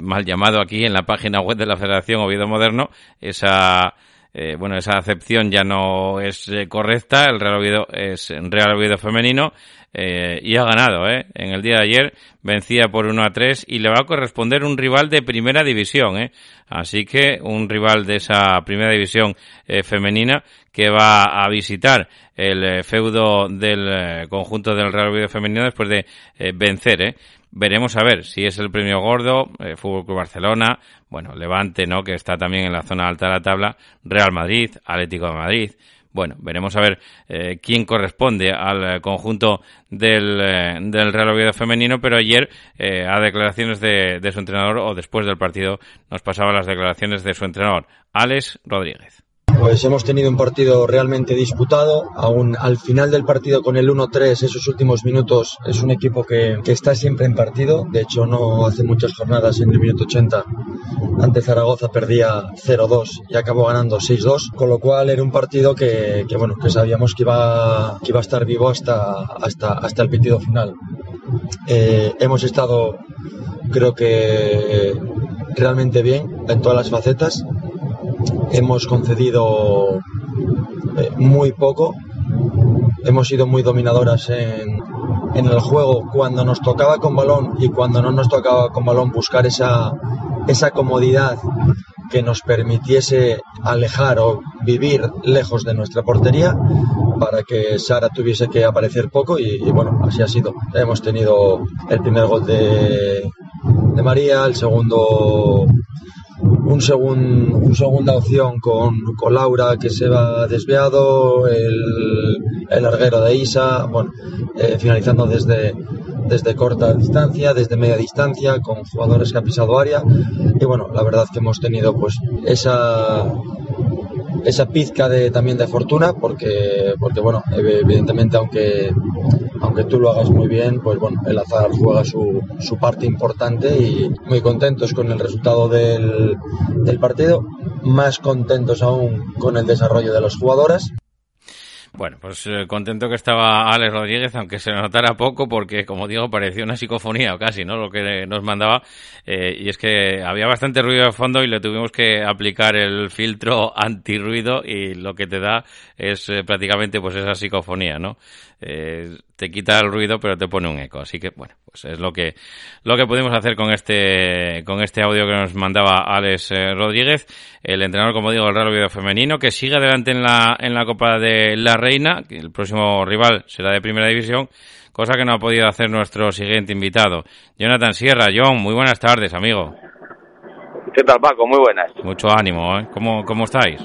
Speaker 2: mal llamado aquí en la página web de la Federación Oviedo Moderno, esa eh, bueno, esa acepción ya no es eh, correcta, el Real Oviedo es Real Oviedo femenino eh, y ha ganado, ¿eh? En el día de ayer vencía por 1 a 3 y le va a corresponder un rival de primera división, ¿eh? Así que un rival de esa primera división eh, femenina que va a visitar el eh, feudo del conjunto del Real Oviedo femenino después de vencer, ¿eh? Veremos a ver si es el premio gordo, eh, Fútbol Club Barcelona, bueno, Levante, ¿no? Que está también en la zona alta de la tabla, Real Madrid, Atlético de Madrid. Bueno, veremos a ver eh, quién corresponde al eh, conjunto del, eh, del Real Oviedo femenino, pero ayer eh, a declaraciones de, de su entrenador o después del partido nos pasaban las declaraciones de su entrenador, Alex Rodríguez.
Speaker 8: Pues hemos tenido un partido realmente disputado. Aún al final del partido con el 1-3, esos últimos minutos, es un equipo que, que, está siempre en partido. De hecho, no hace muchas jornadas en el minuto 80. Ante Zaragoza perdía 0-2 y acabó ganando 6-2. Con lo cual era un partido que, bueno, que sabíamos que iba, que iba a estar vivo hasta, hasta, hasta el pitido final. Eh, hemos estado, creo que realmente bien en todas las facetas hemos concedido eh, muy poco, hemos sido muy dominadoras en, el juego cuando nos tocaba con balón y cuando no nos tocaba con balón buscar esa, comodidad que nos permitiese alejar o vivir lejos de nuestra portería para que Sara tuviese que aparecer poco y, bueno, así ha sido. Hemos tenido el primer gol de María, el segundo un, segun, un segunda opción con, con, Laura que se va desviado, el, el larguero de Isa, bueno, eh, finalizando desde, desde corta distancia, desde media distancia, con jugadores que han pisado área. Y bueno, la verdad que hemos tenido pues esa esa pizca de también de fortuna porque porque bueno evidentemente aunque aunque tú lo hagas muy bien pues bueno el azar juega su, su parte importante y muy contentos con el resultado del, del partido más contentos aún con el desarrollo de los jugadores
Speaker 2: bueno, pues eh, contento que estaba Alex Rodríguez, aunque se notara poco, porque como digo, parecía una psicofonía o casi, ¿no? Lo que nos mandaba. Eh, y es que había bastante ruido de fondo y le tuvimos que aplicar el filtro antirruido y lo que te da es eh, prácticamente pues esa psicofonía, ¿no? Te quita el ruido pero te pone un eco. Así que bueno, pues es lo que lo que pudimos hacer con este con este audio que nos mandaba Alex eh, Rodríguez, el entrenador como digo del Real Oviedo femenino que sigue adelante en la en la Copa de la Reina, que el próximo rival será de Primera División, cosa que no ha podido hacer nuestro siguiente invitado, Jonathan Sierra. John, muy buenas tardes, amigo.
Speaker 9: ¿Qué tal, Paco? Muy buenas.
Speaker 2: Mucho ánimo, ¿eh? ¿Cómo, cómo estáis?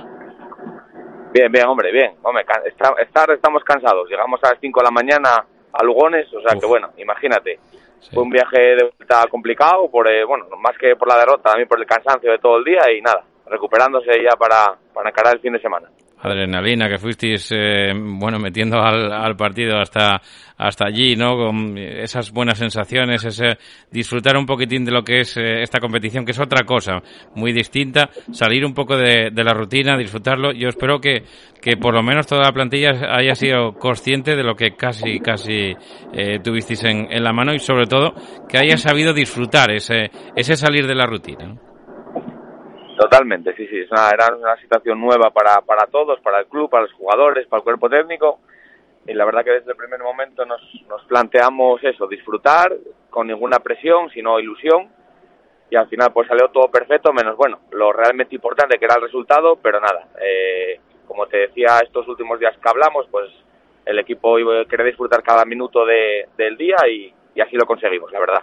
Speaker 9: Bien, bien, hombre, bien. Hombre, está, estar estamos cansados. Llegamos a las 5 de la mañana a Lugones, o sea Uf. que bueno, imagínate. Sí. Fue un viaje de vuelta complicado, por eh, bueno, más que por la derrota, también por el cansancio de todo el día y nada, recuperándose ya para, para encarar el fin de semana
Speaker 2: adrenalina que fuisteis eh, bueno metiendo al, al, partido hasta hasta allí no con esas buenas sensaciones ese disfrutar un poquitín de lo que es eh, esta competición que es otra cosa muy distinta salir un poco de, de, la rutina disfrutarlo yo espero que que por lo menos toda la plantilla haya sido consciente de lo que casi casi eh, tuvisteis en, en, la mano y sobre todo que haya sabido disfrutar ese ese salir de la rutina.
Speaker 9: Totalmente, sí, sí, es era una situación nueva para, para todos, para el club, para los jugadores, para el cuerpo técnico. Y la verdad que desde el primer momento nos, nos planteamos eso, disfrutar con ninguna presión, sino ilusión. Y al final pues salió todo perfecto, menos bueno, lo realmente importante que era el resultado, pero nada, eh, como te decía estos últimos días que hablamos, pues el equipo quiere disfrutar cada minuto de, del día y así lo conseguimos, la verdad.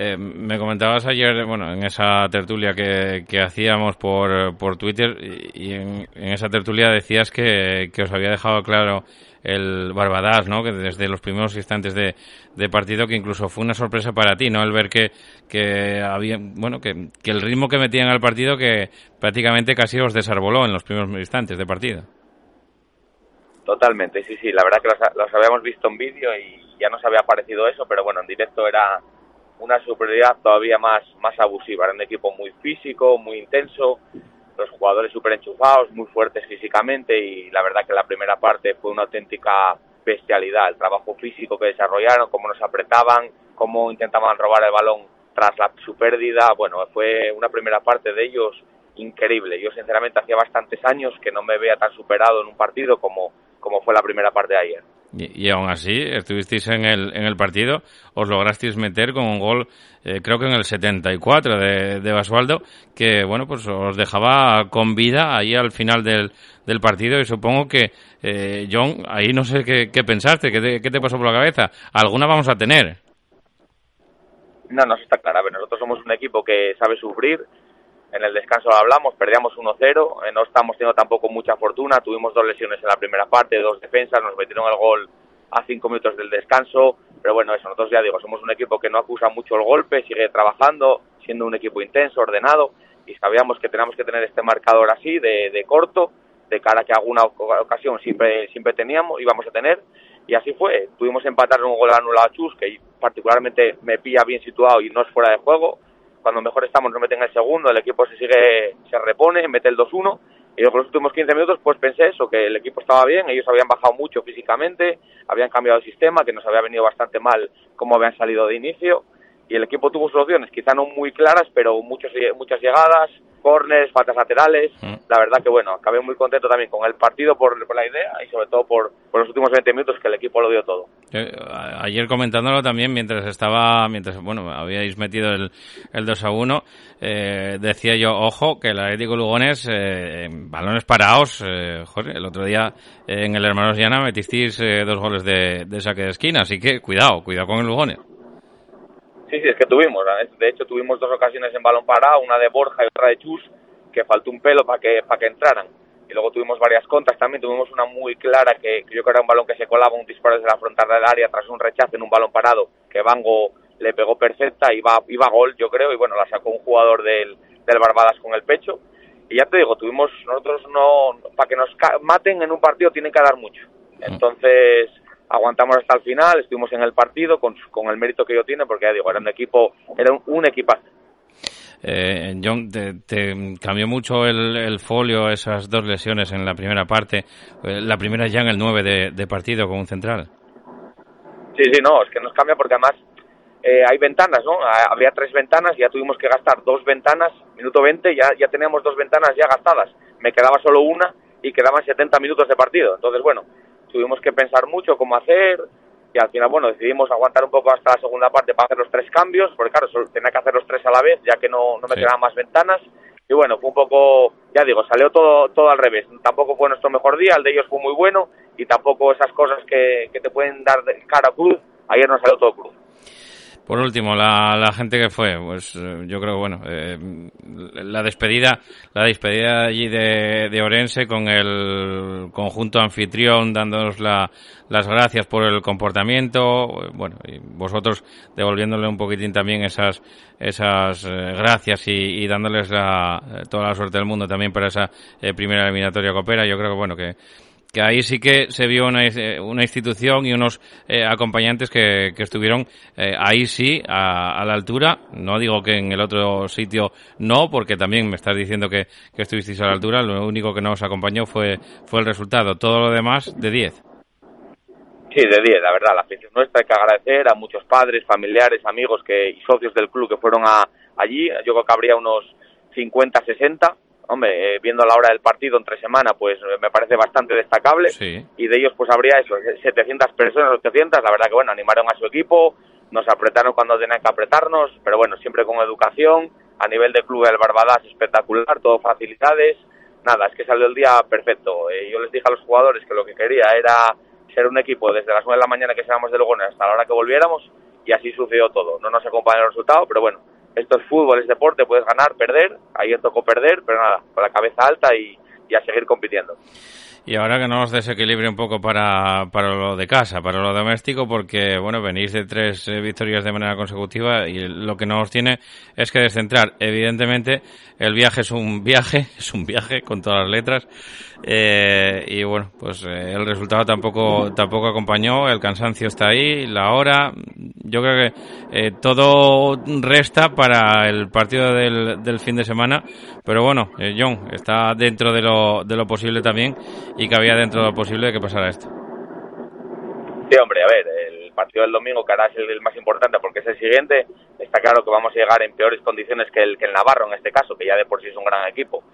Speaker 2: Eh, me comentabas ayer, bueno, en esa tertulia que, hacíamos por, por Twitter y en, esa tertulia decías que, que, os había dejado claro el Barbadas, ¿no? Que desde los primeros instantes de, partido que incluso fue una sorpresa para ti, ¿no? El ver que, que había, bueno, que, que el ritmo que metían al partido que prácticamente casi os desarboló en los primeros instantes de partido.
Speaker 9: Totalmente, sí, sí. La verdad que los, los habíamos visto en vídeo y ya nos había parecido eso, pero bueno, en directo era una superioridad todavía más, más abusiva. Era un equipo muy físico, muy intenso, los jugadores súper enchufados, muy fuertes físicamente y la verdad que la primera parte fue una auténtica bestialidad. El trabajo físico que desarrollaron, cómo nos apretaban, cómo intentaban robar el balón tras la, su pérdida. Bueno, fue una primera parte de ellos increíble. Yo sinceramente hacía bastantes años que no me veía tan superado en un partido como, como fue la primera parte de ayer.
Speaker 2: Y, y, aún así, estuvisteis en el, en el partido, os lograsteis meter con un gol, eh, creo que en el 74 de, de Basualdo, que bueno, pues os dejaba con vida ahí al final del, del partido y supongo que, eh, John, ahí no sé qué, pensaste, qué te, qué te pasó por la cabeza. Alguna vamos a tener.
Speaker 9: No, no, está claro. A nosotros somos un equipo que sabe sufrir, en el descanso lo hablamos, perdíamos 1-0, eh, no estamos teniendo tampoco mucha fortuna, tuvimos dos lesiones en la primera parte, dos defensas, nos metieron el gol a cinco minutos del descanso, pero bueno, eso, nosotros ya digo, somos un equipo que no acusa mucho el golpe, sigue trabajando, siendo un equipo intenso, ordenado, y sabíamos que teníamos que tener este marcador así, de, de corto, de cara que alguna ocasión siempre, siempre teníamos, íbamos a tener, y así fue, tuvimos empatar un gol anulado a Chus, que particularmente me pilla bien situado y no es fuera de juego, cuando mejor estamos nos meten el segundo, el equipo se sigue, se repone, mete el 2-1 y yo los últimos 15 minutos pues pensé eso, que el equipo estaba bien, ellos habían bajado mucho físicamente, habían cambiado el sistema, que nos había venido bastante mal como habían salido de inicio y el equipo tuvo soluciones, quizá no muy claras, pero muchos, muchas llegadas, corners, faltas laterales. Mm. La verdad que bueno, acabé muy contento también con el partido por, por la idea y sobre todo por, por, los últimos 20 minutos que el equipo lo dio todo.
Speaker 2: Eh, ayer comentándolo también mientras estaba, mientras bueno, habíais metido el, el 2 a 1, eh, decía yo, ojo, que el Atlético Lugones, eh, balones parados, eh, joder, el otro día en el Hermanos Llana metisteis dos goles de, de saque de esquina, así que cuidado, cuidado con el Lugones.
Speaker 9: Sí, sí, es que tuvimos. De hecho, tuvimos dos ocasiones en balón parado, una de Borja y otra de Chus, que faltó un pelo para que, para que entraran. Y luego tuvimos varias contas también. Tuvimos una muy clara que, que yo creo que era un balón que se colaba, un disparo desde la frontal del área tras un rechazo en un balón parado, que Bango le pegó perfecta, iba, iba a gol, yo creo, y bueno, la sacó un jugador del, del Barbadas con el pecho. Y ya te digo, tuvimos, nosotros no, para que nos maten en un partido tienen que dar mucho. Entonces, aguantamos hasta el final, estuvimos en el partido con, con el mérito que yo tiene, porque ya digo, era un equipo, era un, un equipazo.
Speaker 2: Eh, John, te, te, cambió mucho el, el, folio esas dos lesiones en la primera parte. Eh, la primera ya en el 9 de, de, partido con un central.
Speaker 9: Sí, sí, no, es que nos cambia porque además eh, hay ventanas, ¿no? Había tres ventanas, ya tuvimos que gastar dos ventanas, minuto 20, ya, ya teníamos dos ventanas ya gastadas. Me quedaba solo una y quedaban 70 minutos de partido. Entonces, bueno, tuvimos que pensar mucho cómo hacer y al final, bueno, decidimos aguantar un poco hasta la segunda parte para hacer los tres cambios, porque claro, tenía que hacer los tres a la vez, ya que no, no me sí. quedaban más ventanas. Y bueno, fue un poco, ya digo, salió todo, todo al revés. Tampoco fue nuestro mejor día, el de ellos fue muy bueno y tampoco esas cosas que, que te pueden dar cara a cruz, ayer nos salió todo cruz.
Speaker 2: Por último, la, gente que fue, pues yo creo bueno, eh, la despedida, la despedida allí de, de, Orense con el conjunto anfitrión dándonos la, las gracias por el comportamiento, bueno, y vosotros devolviéndole un poquitín también esas, esas eh, gracias y, dándoles la, toda la suerte del mundo también para esa eh, primera eliminatoria copera. Yo creo que bueno que que ahí sí que se vio una, una institución y unos eh, acompañantes que, que estuvieron eh, ahí sí a, la altura. No digo que en el otro sitio no, porque también me estás diciendo que, que estuvisteis a la altura. Lo único que nos acompañó fue, fue el resultado. Todo lo demás de 10.
Speaker 9: Sí, de 10, la verdad. La afición nuestra hay que agradecer a muchos padres, familiares, amigos que, y socios del club que fueron a, allí. Yo creo que habría unos 50, 60 hombre, eh, viendo la hora del partido entre semana, pues me parece bastante destacable.
Speaker 2: Sí.
Speaker 9: Y de ellos, pues habría eso, 700 personas, 800. La verdad que, bueno, animaron a su equipo, nos apretaron cuando tenían que apretarnos, pero bueno, siempre con educación. A nivel de club del Barbadas, espectacular, todo facilidades. Nada, es que salió el día perfecto. Eh, yo les dije a los jugadores que lo que quería era ser un equipo desde las 9 de la mañana que seamos de Lugones hasta la hora que volviéramos y así sucedió todo. No nos acompañó el resultado, pero bueno, esto es fútbol, es deporte, puedes ganar, perder, ayer tocó perder, pero nada, con la cabeza alta y, y a seguir compitiendo.
Speaker 2: Y ahora que no os desequilibre un poco para, para lo de casa, para lo doméstico, porque, bueno, venís de tres eh, victorias de manera consecutiva y lo que no os tiene es que descentrar. Evidentemente, el viaje es un viaje, es un viaje con todas las letras. Eh, y bueno, pues eh, el resultado tampoco, tampoco acompañó, el cansancio está ahí, la hora. Yo creo que eh, todo resta para el partido del, del fin de semana. Pero bueno, eh, John, está dentro de lo, de lo posible también y que había dentro de lo posible que pasara esto.
Speaker 9: Sí, hombre, a ver, el partido del domingo, que ahora es el más importante porque es el siguiente, está claro que vamos a llegar en peores condiciones que el, que el Navarro en este caso, que ya de por sí es un gran equipo.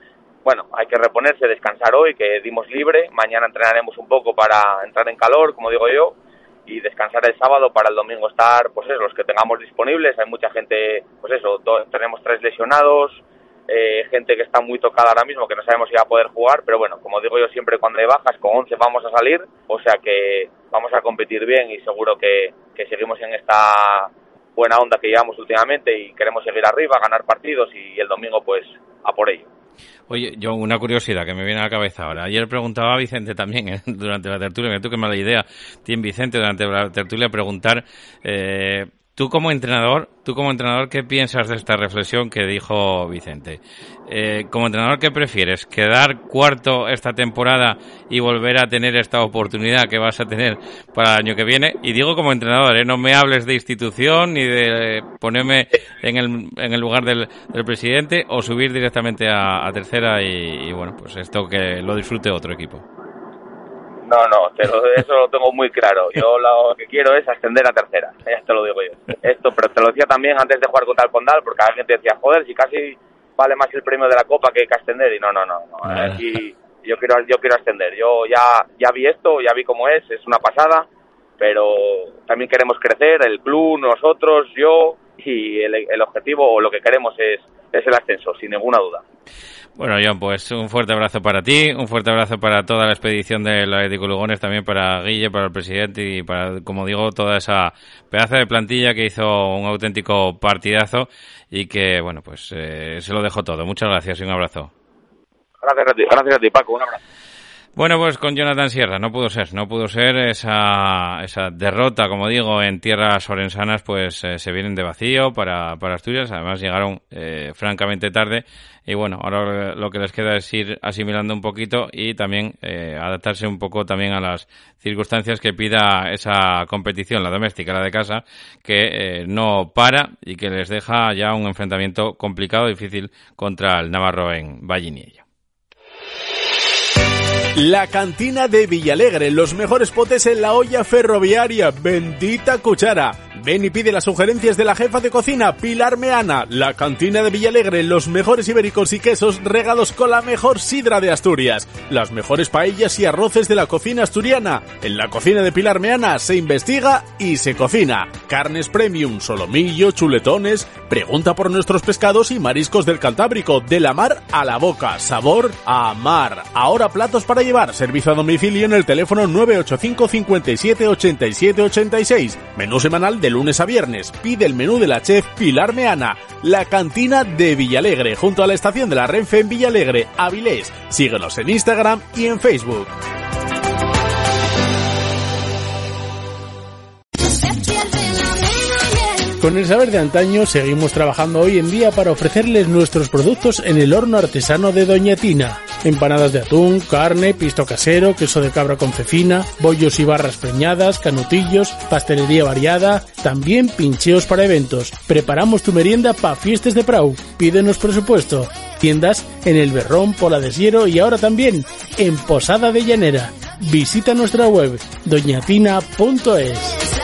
Speaker 9: Bueno, hay que reponerse, descansar hoy, que dimos libre, mañana entrenaremos un poco para entrar en calor, como digo yo, y descansar el sábado para el domingo estar, pues eso, los que tengamos disponibles, hay mucha gente, pues eso, tenemos tres lesionados, eh, gente que está muy tocada ahora mismo, que no sabemos si va a poder jugar, pero bueno, como digo yo siempre, cuando hay bajas, con 11 vamos a salir, o sea que vamos a competir bien y seguro que, que seguimos en esta buena onda que llevamos últimamente y queremos seguir arriba, ganar partidos y el domingo pues a por ello.
Speaker 2: Oye, yo una curiosidad que me viene a la cabeza ahora. Ayer preguntaba a Vicente también ¿eh? durante la tertulia, que tú qué mala idea tiene Vicente durante la tertulia preguntar, eh, tú como entrenador, tú como entrenador, ¿qué piensas de esta reflexión que dijo Vicente? Eh, como entrenador, ¿qué prefieres? ¿Quedar cuarto esta temporada y volver a tener esta oportunidad que vas a tener para el año que viene? Y digo como entrenador, ¿eh? no me hables de institución ni de ponerme en el, en el lugar del, del presidente o subir directamente a, tercera y, y, bueno, pues esto que lo disfrute otro equipo.
Speaker 9: No, no, te lo- eso lo tengo muy claro. Yo lo que quiero es ascender a tercera, ya te lo digo yo. Esto, pero te lo decía también antes de jugar contra el Condal, porque alguien te decía, joder, si casi vale más el premio de la Copa que, que ascender. Y no, no, no, no. Aquí yo quiero, yo quiero ascender. Yo ya, ya vi esto, ya vi cómo es, es una pasada, pero también queremos crecer, el club, nosotros, yo, y el, el objetivo o lo que queremos es, es el ascenso, sin ninguna duda.
Speaker 2: Bueno, John, pues un fuerte abrazo para ti, un fuerte abrazo para toda la expedición del Atlético Lugones, también para Guille, para el presidente y para, como digo, toda esa pedazo de plantilla que hizo un auténtico partidazo y que, bueno, pues eh, se lo dejo todo. Muchas gracias y un abrazo.
Speaker 9: Gracias a ti, gracias a ti Paco, un abrazo.
Speaker 2: Bueno, pues con Jonathan Sierra, no pudo ser, no pudo ser. Esa, esa derrota, como digo, en tierras orensanas, pues eh, se vienen de vacío para, para Asturias, además llegaron eh, francamente tarde. Y bueno, ahora lo que les queda es ir asimilando un poquito y también eh, adaptarse un poco también a las circunstancias que pida esa competición, la doméstica, la de casa, que eh, no para y que les deja ya un enfrentamiento complicado, difícil contra el Navarro en Valliniello.
Speaker 1: La cantina de Villalegre, los mejores potes en la olla ferroviaria, bendita cuchara. Ven y pide las sugerencias de la jefa de cocina, Pilar Meana. La cantina de Villalegre, los mejores ibéricos y quesos regados con la mejor sidra de Asturias. Las mejores paellas y arroces de la cocina asturiana. En la cocina de Pilar Meana se investiga y se cocina. Carnes premium, solomillo, chuletones. Pregunta por nuestros pescados y mariscos del Cantábrico, de la mar a la boca. Sabor a mar. Ahora platos para llevar. Servicio a domicilio en el teléfono 985 57 87 86. Menú semanal de lunes a viernes. Pide el menú de la chef Pilar Meana. La cantina de Villalegre, junto a la estación de la Renfe en Villalegre, Avilés. Síguenos en Instagram y en Facebook. Con el saber de antaño seguimos trabajando hoy en día para ofrecerles nuestros productos en el horno artesano de Doña Tina. Empanadas de atún, carne, pisto casero, queso de cabra con cecina, bollos y barras preñadas, canutillos, pastelería variada, también pincheos para eventos. Preparamos tu merienda para fiestas de Prau. Pídenos presupuesto. Tiendas en El Berrón, Pola de Siero y ahora también en Posada de Llanera. Visita nuestra web doñatina.es.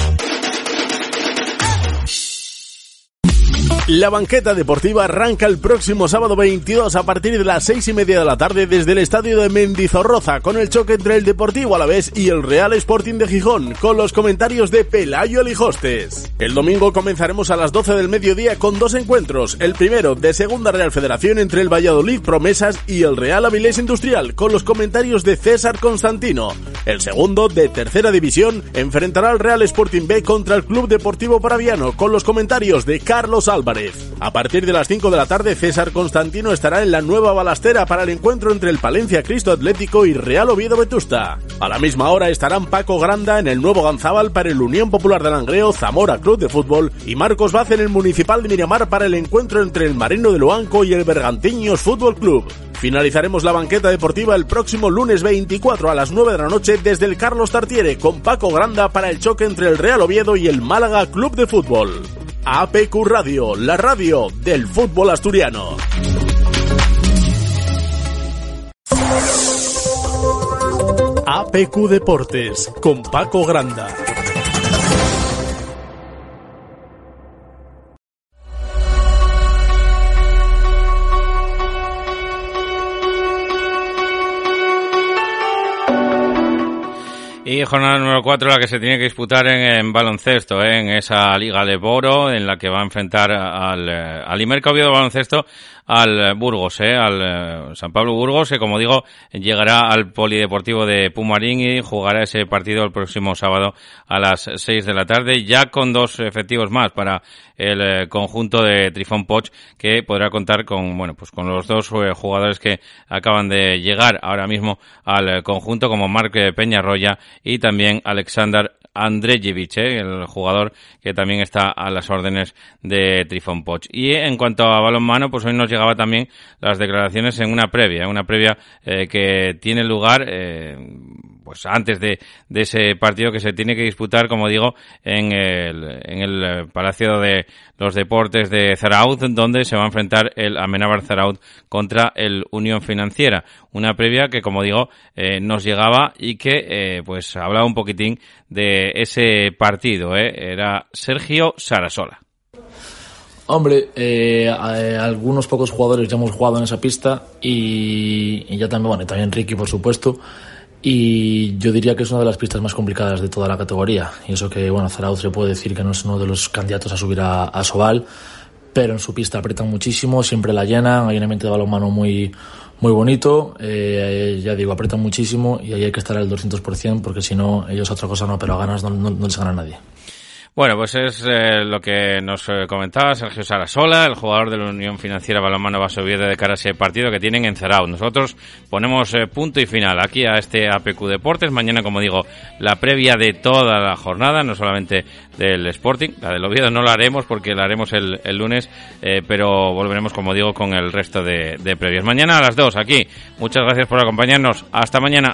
Speaker 1: La banqueta deportiva arranca el próximo sábado 22 a partir de las 6 y media de la tarde desde el estadio de Mendizorroza con el choque entre el Deportivo Alavés y el Real Sporting de Gijón con los comentarios de Pelayo Lijostes. El domingo comenzaremos a las 12 del mediodía con dos encuentros. El primero de Segunda Real Federación entre el Valladolid Promesas y el Real Avilés Industrial con los comentarios de César Constantino. El segundo de Tercera División enfrentará al Real Sporting B contra el Club Deportivo Paraviano con los comentarios de Carlos Álvarez. A partir de las 5 de la tarde, César Constantino estará en la nueva balastera para el encuentro entre el Palencia Cristo Atlético y Real Oviedo Vetusta. A la misma hora estarán Paco Granda en el nuevo Ganzábal para el Unión Popular de Langreo Zamora Club de Fútbol y Marcos Vaz en el Municipal de Miramar para el encuentro entre el Marino de Loanco y el Bergantiños Fútbol Club. Finalizaremos la banqueta deportiva el próximo lunes 24 a las 9 de la noche desde el Carlos Tartiere con Paco Granda para el choque entre el Real Oviedo y el Málaga Club de Fútbol. APQ Radio, la radio del fútbol asturiano. APQ Deportes con Paco Granda.
Speaker 2: Y jornada número 4, la que se tiene que disputar en, baloncesto, ¿eh? en esa Liga de Boro, en la que va a enfrentar al, eh, al Imerca Oviedo baloncesto al Burgos, ¿eh? al eh, San Pablo Burgos, que como digo, llegará al Polideportivo de Pumarín y jugará ese partido el próximo sábado a las 6 de la tarde, ya con dos efectivos más para el eh, conjunto de Trifón Poch, que podrá contar con, bueno, pues con los dos eh, jugadores que acaban de llegar ahora mismo al eh, conjunto, como Marc Peñarroya y también Alexander Andrejevic, ¿eh? el jugador que también está a las órdenes de Trifon Poch. Y en cuanto a balonmano, pues hoy nos llegaba también las declaraciones en una previa, una previa eh, que tiene lugar eh, pues antes de, de, ese partido que se tiene que disputar, como digo, en el, en el Palacio de los Deportes de Zaraud, donde se va a enfrentar el Amenábar Zaraud contra el Unión Financiera. Una previa que, como digo, eh, nos llegaba y que, eh, pues, hablaba un poquitín de ese partido. ¿eh? Era Sergio Sarasola.
Speaker 10: Hombre, eh, algunos pocos jugadores ya hemos jugado en esa pista y, y ya también, bueno, y también Ricky, por supuesto. Y yo diría que es una de las pistas más complicadas de toda la categoría. Y eso que, bueno, Zarauz se puede decir que no es uno de los candidatos a subir a, a Sobal, pero en su pista apretan muchísimo, siempre la llenan, hay un ambiente de balonmano muy, muy bonito, eh, ya digo, apretan muchísimo y ahí hay que estar al 200% porque si no, ellos otra cosa no, pero a ganas no les gana nadie.
Speaker 2: Bueno, pues es eh, lo que nos eh, comentaba Sergio Sarasola, el jugador de la Unión Financiera Balonmano Basovieda de cara a ese partido que tienen en. Nosotros ponemos eh, punto y final aquí a este APQ Deportes. Mañana, como digo, la previa de toda la jornada, no solamente del Sporting, la del Oviedo no la haremos porque la haremos el, el lunes, eh, pero volveremos, como digo, con el resto de, de previas. Mañana a las 2 aquí. Muchas gracias por acompañarnos. Hasta mañana.